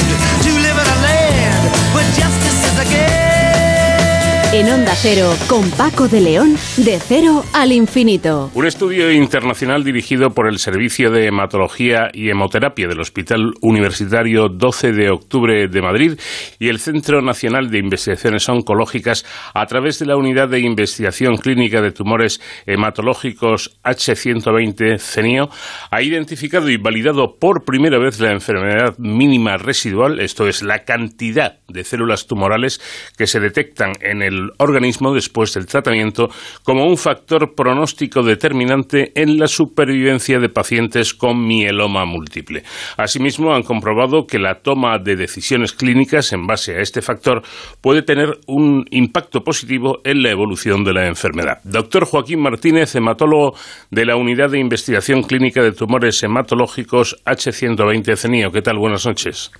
En Onda Cero, con Paco de León, de cero al infinito. Un estudio internacional dirigido por el Servicio de Hematología y Hemoterapia del Hospital Universitario 12 de Octubre de Madrid y el Centro Nacional de Investigaciones Oncológicas a través de la Unidad de Investigación Clínica de Tumores Hematológicos H120 CENIO ha identificado y validado por primera vez la enfermedad mínima residual, esto es la cantidad de células tumorales que se detectan en el organismo después del tratamiento como un factor pronóstico determinante en la supervivencia de pacientes con mieloma múltiple. Asimismo, han comprobado que la toma de decisiones clínicas en base a este factor puede tener un impacto positivo en la evolución de la enfermedad. Doctor Joaquín Martínez, hematólogo de la Unidad de Investigación Clínica de Tumores Hematológicos H120 CENIO. ¿Qué tal? Buenas noches.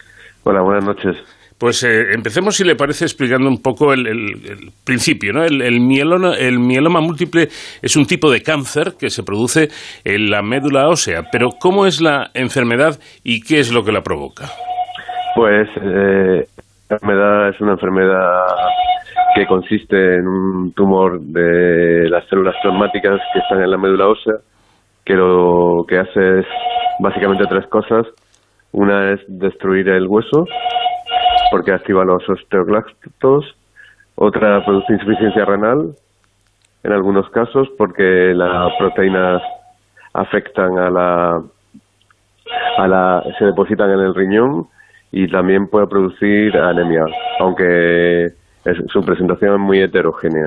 Hola, buenas noches. Pues eh, empecemos, si le parece, explicando un poco el, principio. ¿no? El, el mieloma, el mieloma múltiple es un tipo de cáncer que se produce en la médula ósea. Pero, ¿cómo es la enfermedad y qué es lo que la provoca? Pues eh, la enfermedad es una enfermedad que consiste en un tumor de las células plasmáticas que están en la médula ósea, que lo que hace es básicamente tres cosas. Una es destruir el hueso, porque activa los osteoclastos. otra produce insuficiencia renal en algunos casos porque las proteínas afectan a la, a la se depositan en el riñón y también puede producir anemia, aunque su presentación es muy heterogénea.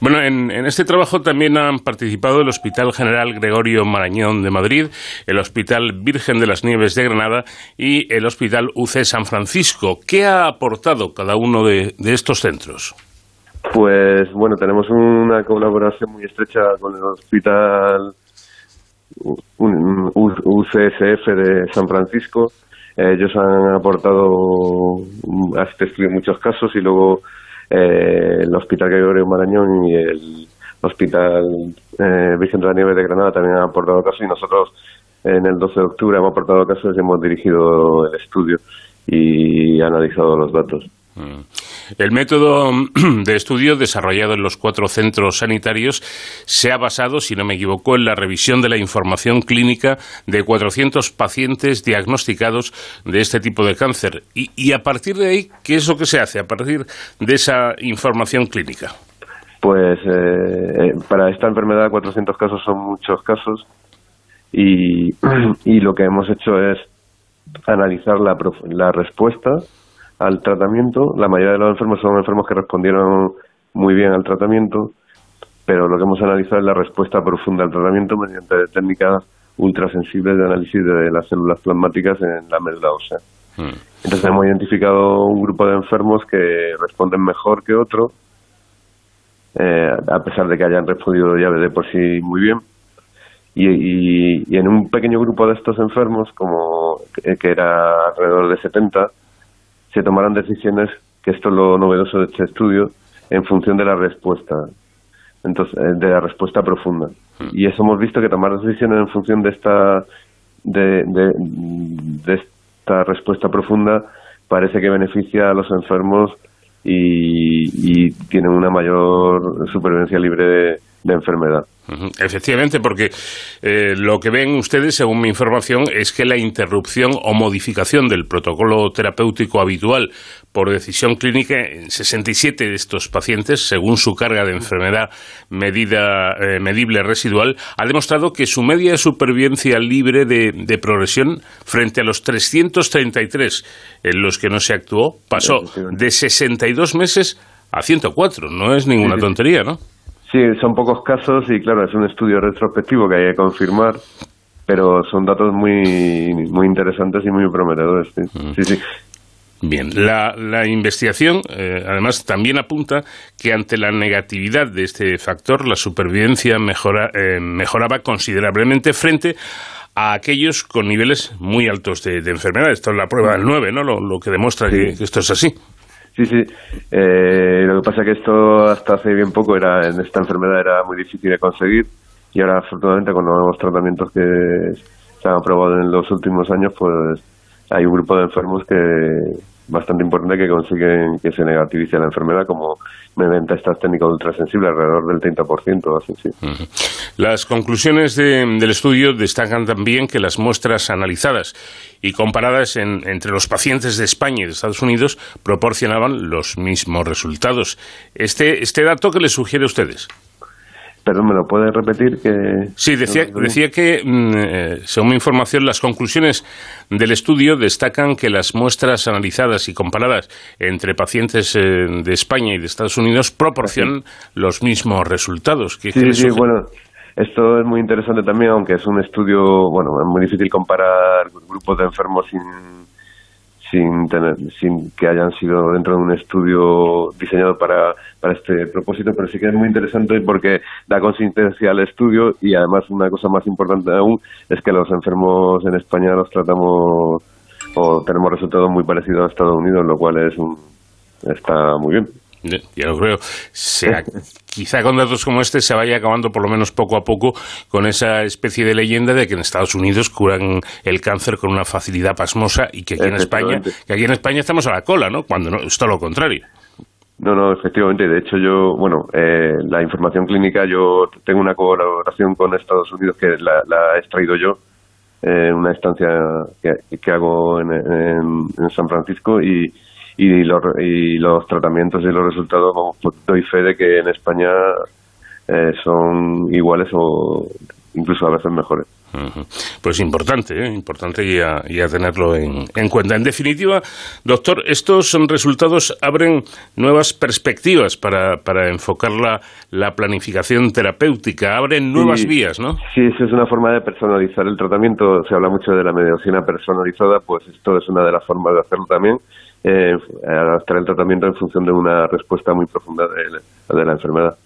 Bueno, en, este trabajo también han participado el Hospital General Gregorio Marañón de Madrid, el Hospital Virgen de las Nieves de Granada y el Hospital UC San Francisco. ¿Qué ha aportado cada uno de, estos centros? Pues bueno, tenemos una colaboración muy estrecha con el Hospital UCSF de San Francisco. Ellos han aportado a este muchos casos y luego eh, el Hospital Gregorio Marañón y el Hospital eh, Virgen de la Nieve de Granada también han aportado casos y nosotros en el 12 de octubre hemos aportado casos y hemos dirigido el estudio y analizado los datos. Mm. El método [clears throat] de estudio desarrollado en los cuatro centros sanitarios se ha basado, si no me equivoco, en la revisión de la información clínica de 400 pacientes diagnosticados de este tipo de cáncer. Y, a partir de ahí, ¿qué es lo que se hace a partir de esa información clínica? Pues eh, para esta enfermedad 400 casos son muchos casos [clears throat] y, lo que hemos hecho es analizar la, la respuesta al tratamiento. La mayoría de los enfermos son enfermos que respondieron muy bien al tratamiento, pero lo que hemos analizado es la respuesta profunda al tratamiento mediante técnicas ultrasensibles de análisis de las células plasmáticas en la médula ósea. Hmm. Entonces hemos identificado un grupo de enfermos que responden mejor que otro, eh, a pesar de que hayan respondido ya de por sí muy bien. Y, en un pequeño grupo de estos enfermos, como que era alrededor de 70, se tomarán decisiones, que esto es lo novedoso de este estudio, en función de la respuesta, entonces eh, de la respuesta profunda. Hmm. Y eso hemos visto que tomar decisiones en función de esta de, de, esta respuesta profunda parece que beneficia a los enfermos y, y tienen una mayor supervivencia libre de enfermedad. Efectivamente, porque eh, lo que ven ustedes, según mi información, es que la interrupción o modificación del protocolo terapéutico habitual por decisión clínica en 67 de estos pacientes, según su carga de enfermedad medida, eh, medible residual, ha demostrado que su media de supervivencia libre de, progresión frente a los 333 en los que no se actuó pasó de 62 meses a 104. No es ninguna tontería, ¿no? Sí, son pocos casos y claro, es un estudio retrospectivo que hay que confirmar, pero son datos muy, muy interesantes y muy prometedores. Sí, sí. Bien, la, la investigación eh, además también apunta que ante la negatividad de este factor la supervivencia mejora, eh, mejoraba considerablemente frente a aquellos con niveles muy altos de, enfermedad. Esto es la prueba del 9, ¿no? Lo, que demuestra que esto es así. Sí, sí. Eh, lo que pasa es que esto hasta hace bien poco era en esta enfermedad era muy difícil de conseguir y ahora afortunadamente con los nuevos tratamientos que se han aprobado en los últimos años, pues hay un grupo de enfermos que bastante importante que consiguen que se negativice la enfermedad como mediante estas técnicas ultrasensibles, alrededor del 30%. Así, sí. Las conclusiones del estudio destacan también que las muestras analizadas y comparadas entre los pacientes de España y de Estados Unidos proporcionaban los mismos resultados. Este, este dato que les sugiere a ustedes. Perdón, ¿me lo puede repetir? Que... Sí, decía, decía que, mm, eh, según mi información, las conclusiones del estudio destacan que las muestras analizadas y comparadas entre pacientes eh, de España y de Estados Unidos proporcionan los mismos resultados. sí, sí, bueno, esto es muy interesante también, aunque es un estudio, bueno, es muy difícil comparar grupos de enfermos sin sin, tener, sin que hayan sido dentro de un estudio diseñado para, para este propósito, pero sí que es muy interesante porque da consistencia al estudio y además una cosa más importante aún es que los enfermos en España los tratamos o tenemos resultados muy parecidos a Estados Unidos, lo cual es un, está muy bien. Ya lo creo. [laughs] quizá con datos como este se vaya acabando por lo menos poco a poco con esa especie de leyenda de que en Estados Unidos curan el cáncer con una facilidad pasmosa y que aquí en España, que aquí en España estamos a la cola, ¿no? Cuando no, es todo lo contrario. No, no, efectivamente. De hecho, yo, bueno, eh, la información clínica, yo tengo una colaboración con Estados Unidos que la, he extraído yo en una estancia que, hago en, en San Francisco y, y los, y los tratamientos y los resultados, vamos, pues doy fe de que en España eh, son iguales o incluso a veces mejores. Pues importante, ¿eh? importante ya, tenerlo en, cuenta. En definitiva, doctor, estos resultados abren nuevas perspectivas para, para enfocar la, la planificación terapéutica, abren nuevas vías, ¿no? Sí, eso es una forma de personalizar el tratamiento. Se habla mucho de la medicina personalizada, pues esto es una de las formas de hacerlo también. Eh, adaptar el tratamiento en función de una respuesta muy profunda de, la enfermedad.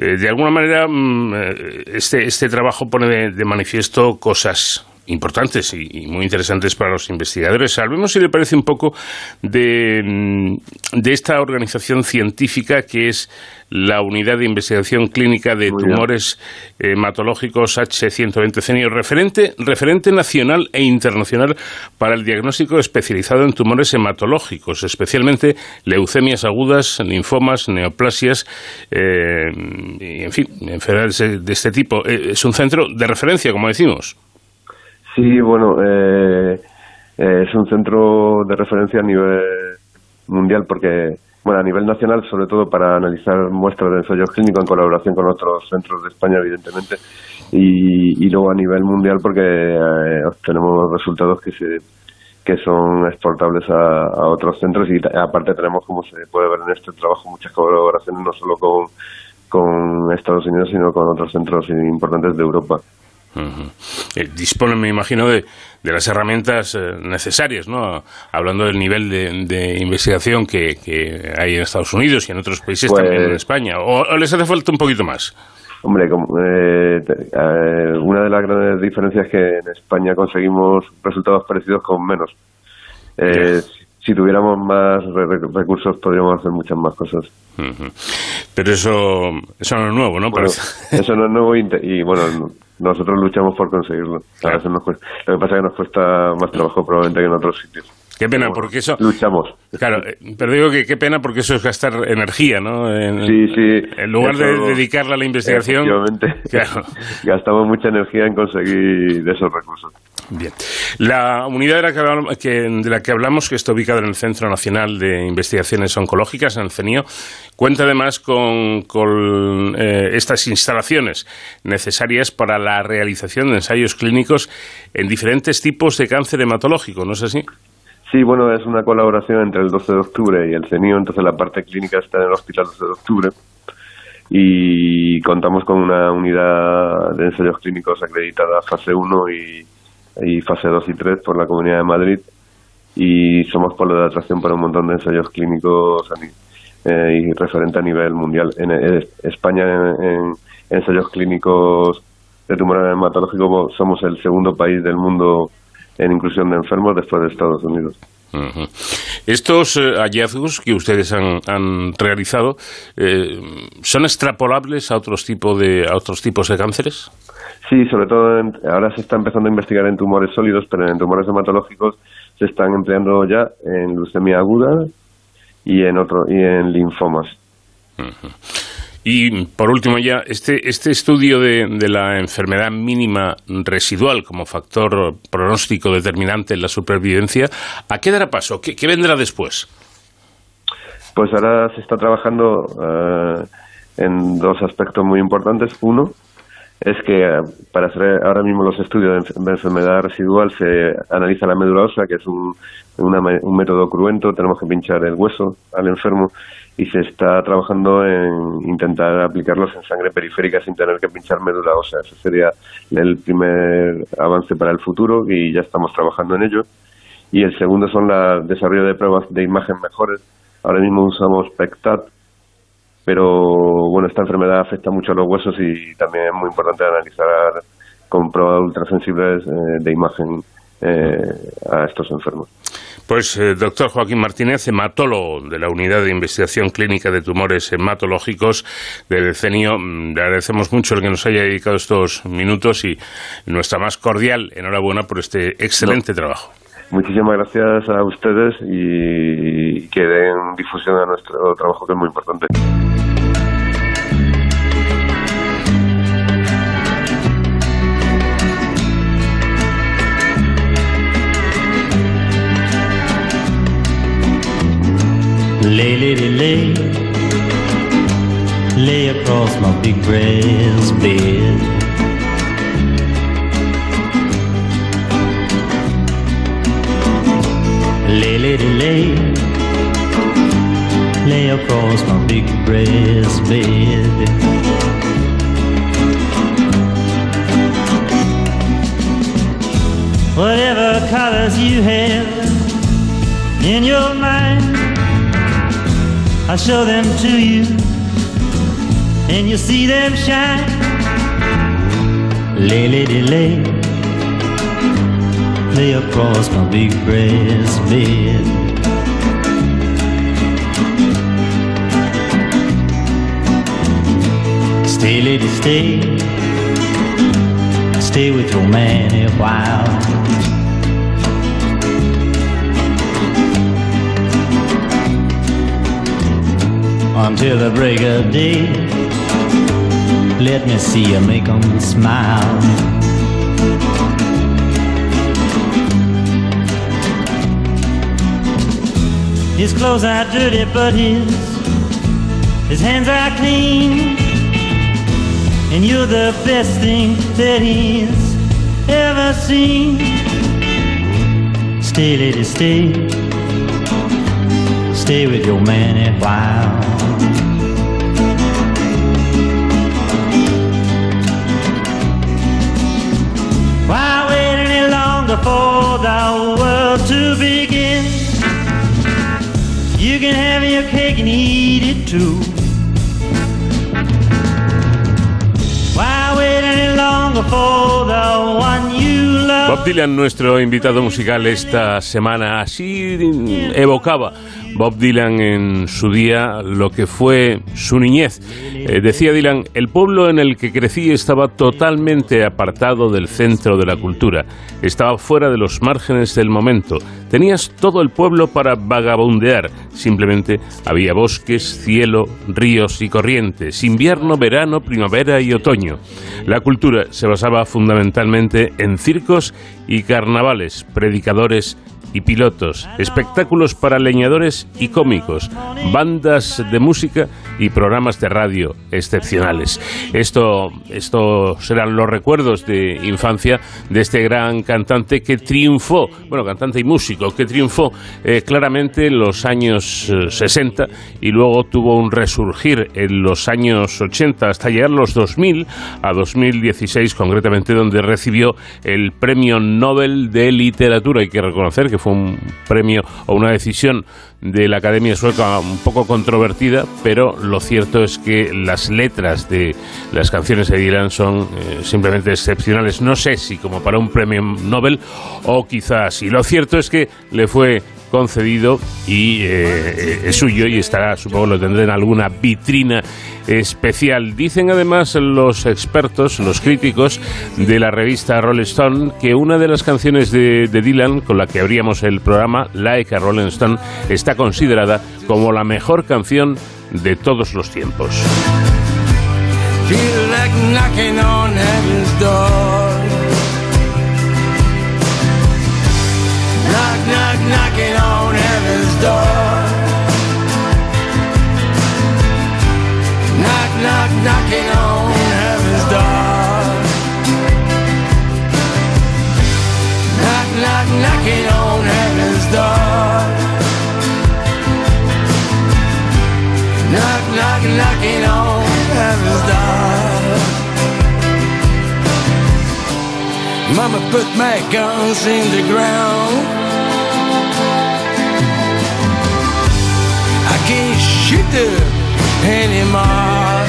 Eh, de alguna manera, mm, eh, este, este trabajo pone de, manifiesto cosas importantes y, muy interesantes para los investigadores. Hablemos, si le parece, un poco de, mm, de esta organización científica que es la Unidad de Investigación Clínica de Tumores Hematológicos H120 Cenio, referente, referente nacional e internacional para el diagnóstico especializado en tumores hematológicos, especialmente leucemias agudas, linfomas, neoplasias, eh, y, en fin, enfermedades de este tipo. Eh, es un centro de referencia, como decimos. Sí, bueno, eh, es un centro de referencia a nivel mundial porque bueno, a nivel nacional, sobre todo para analizar muestras de ensayos clínicos en colaboración con otros centros de España, evidentemente, y, luego a nivel mundial porque eh, obtenemos resultados que se que son exportables a, otros centros y aparte tenemos, como se puede ver en este trabajo, muchas colaboraciones no solo con, con Estados Unidos, sino con otros centros importantes de Europa. Eh, disponen, me imagino, de, de las herramientas eh, necesarias, ¿no? Hablando del nivel de, investigación que, hay en Estados Unidos y en otros países pues también en España. ¿O, les hace falta un poquito más? Hombre, eh, una de las grandes diferencias es que en España conseguimos resultados parecidos con menos. si tuviéramos más recursos podríamos hacer muchas más cosas. Pero eso, eso no es nuevo, ¿no? eso no es nuevo y bueno, [laughs] nosotros luchamos por conseguirlo. Nos cuesta, lo que pasa es que nos cuesta más trabajo probablemente que en otros sitios. Qué pena, porque eso... Luchamos. Claro, eh, pero digo que qué pena porque eso es gastar energía, ¿no? En, sí, sí. En lugar de dedicarla a la investigación... Claro. [laughs] Gastamos mucha energía en conseguir esos recursos. Bien. La unidad de la, que, de la que hablamos, que está ubicada en el Centro Nacional de Investigaciones Oncológicas, en el CENIO, cuenta además con, con eh, estas instalaciones necesarias para la realización de ensayos clínicos en diferentes tipos de cáncer hematológico, ¿no es así? Sí, bueno, es una colaboración entre el 12 de octubre y el CENIO, entonces la parte clínica está en el Hospital 12 de octubre y contamos con una unidad de ensayos clínicos acreditada fase 1 y y fase 2 y 3 por la Comunidad de Madrid y somos polo de atracción para un montón de ensayos clínicos eh, y referente a nivel mundial. En, España en, ensayos clínicos de tumor hematológico somos el segundo país del mundo en inclusión de enfermos después de Estados Unidos. Estos eh, hallazgos que ustedes han, realizado eh, son extrapolables a otros tipos de a otros tipos de cánceres. Sí, sobre todo ahora se está empezando a investigar en tumores sólidos, pero en tumores hematológicos se están empleando ya en leucemia aguda y en otro y en linfomas. Y por último ya, este, este estudio de, la enfermedad mínima residual como factor pronóstico determinante en la supervivencia, ¿a qué dará paso? ¿Qué, vendrá después? Pues ahora se está trabajando eh, en dos aspectos muy importantes. Uno, es que eh, para hacer ahora mismo los estudios de enfermedad residual se analiza la médula ósea, que es un, un método cruento, tenemos que pinchar el hueso al enfermo y se está trabajando en intentar aplicarlos en sangre periférica sin tener que pinchar médula ósea. Ese sería el primer avance para el futuro y ya estamos trabajando en ello. Y el segundo son el desarrollo de pruebas de imagen mejores. Ahora mismo usamos PECTAT, pero bueno, esta enfermedad afecta mucho a los huesos y también es muy importante analizar con pruebas ultrasensibles eh, de imagen eh, a estos enfermos. Pues, eh, doctor Joaquín Martínez, hematólogo de la Unidad de Investigación Clínica de Tumores Hematológicos del CENIO, mm, le agradecemos mucho el que nos haya dedicado estos minutos y nuestra más cordial enhorabuena por este excelente trabajo. Muchísimas gracias a ustedes y que den difusión a nuestro trabajo que es muy importante. Lay, lady, lay, lay across my big brass bed. Lay, lady, lay, lay across my big brass bed. Whatever colors you have in your mind, I'll show them to you, and you'll see them shine. Lay, lady, lay, lay across my big brass bed. Stay, lady, stay, stay with your man a while. until the break of day. Let me see you make them smile. His clothes are dirty, but his his hands are clean. And you're the best thing that he's ever seen. Stay, lady, stay. Stay with your man a while. Why wait any longer for the world to begin? You can have your cake and eat it too. Bob Dylan, nuestro invitado musical esta semana, así evocaba Bob Dylan en su día lo que fue su niñez. Eh, decía Dylan, el pueblo en el que crecí estaba totalmente apartado del centro de la cultura, estaba fuera de los márgenes del momento. Tenías todo el pueblo para vagabundear, simplemente había bosques, cielo, ríos y corrientes, invierno, verano, primavera y otoño. La cultura se basaba fundamentalmente en circos y carnavales, predicadores y pilotos, espectáculos para leñadores y cómicos, bandas de música y programas de radio excepcionales. Esto, esto serán los recuerdos de infancia de este gran cantante que triunfó, bueno, cantante y músico, que triunfó eh, claramente en los años 60 eh, y luego tuvo un resurgir en los años 80 hasta llegar a los 2000 a 2016 concretamente donde recibió el premio Nobel de Literatura. Hay que reconocer que fue un premio o una decisión de la Academia Sueca un poco controvertida, pero lo cierto es que las letras de las canciones de Dylan son eh, simplemente excepcionales. No sé si como para un premio Nobel o quizás sí. Lo cierto es que le fue concedido y eh, es suyo y estará, supongo lo tendré en alguna vitrina especial. Dicen además los expertos, los críticos de la revista Rolling Stone, que una de las canciones de, Dylan con la que abríamos el programa, Like a Rolling Stone, está considerada como la mejor canción de todos los tiempos. Knocking on heaven's door. Mama put my guns in the ground. I can't shoot them anymore.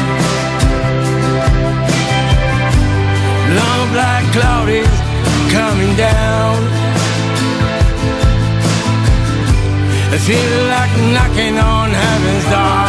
Long black cloud is coming down. I feel like knocking on heaven's door.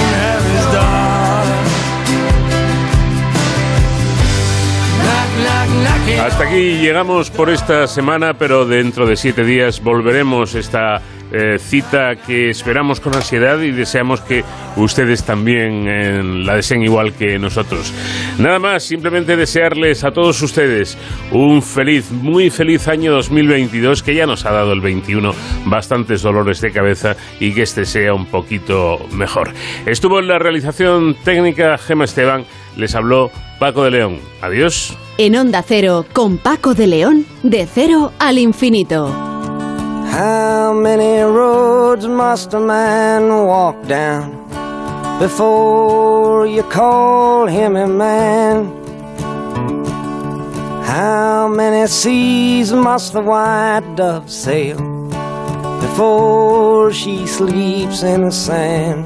Hasta aquí llegamos por esta semana, pero dentro de siete días volveremos esta eh, cita que esperamos con ansiedad y deseamos que ustedes también eh, la deseen igual que nosotros. Nada más, simplemente desearles a todos ustedes un feliz, muy feliz año 2022 que ya nos ha dado el 21 bastantes dolores de cabeza y que este sea un poquito mejor. Estuvo en la realización técnica Gema Esteban, les habló Paco de León. Adiós. En Onda Cero, con Paco de León, de cero al infinito. How many roads must a man walk down before you call him a man? How many seas must the white dove sail before she sleeps in the sand?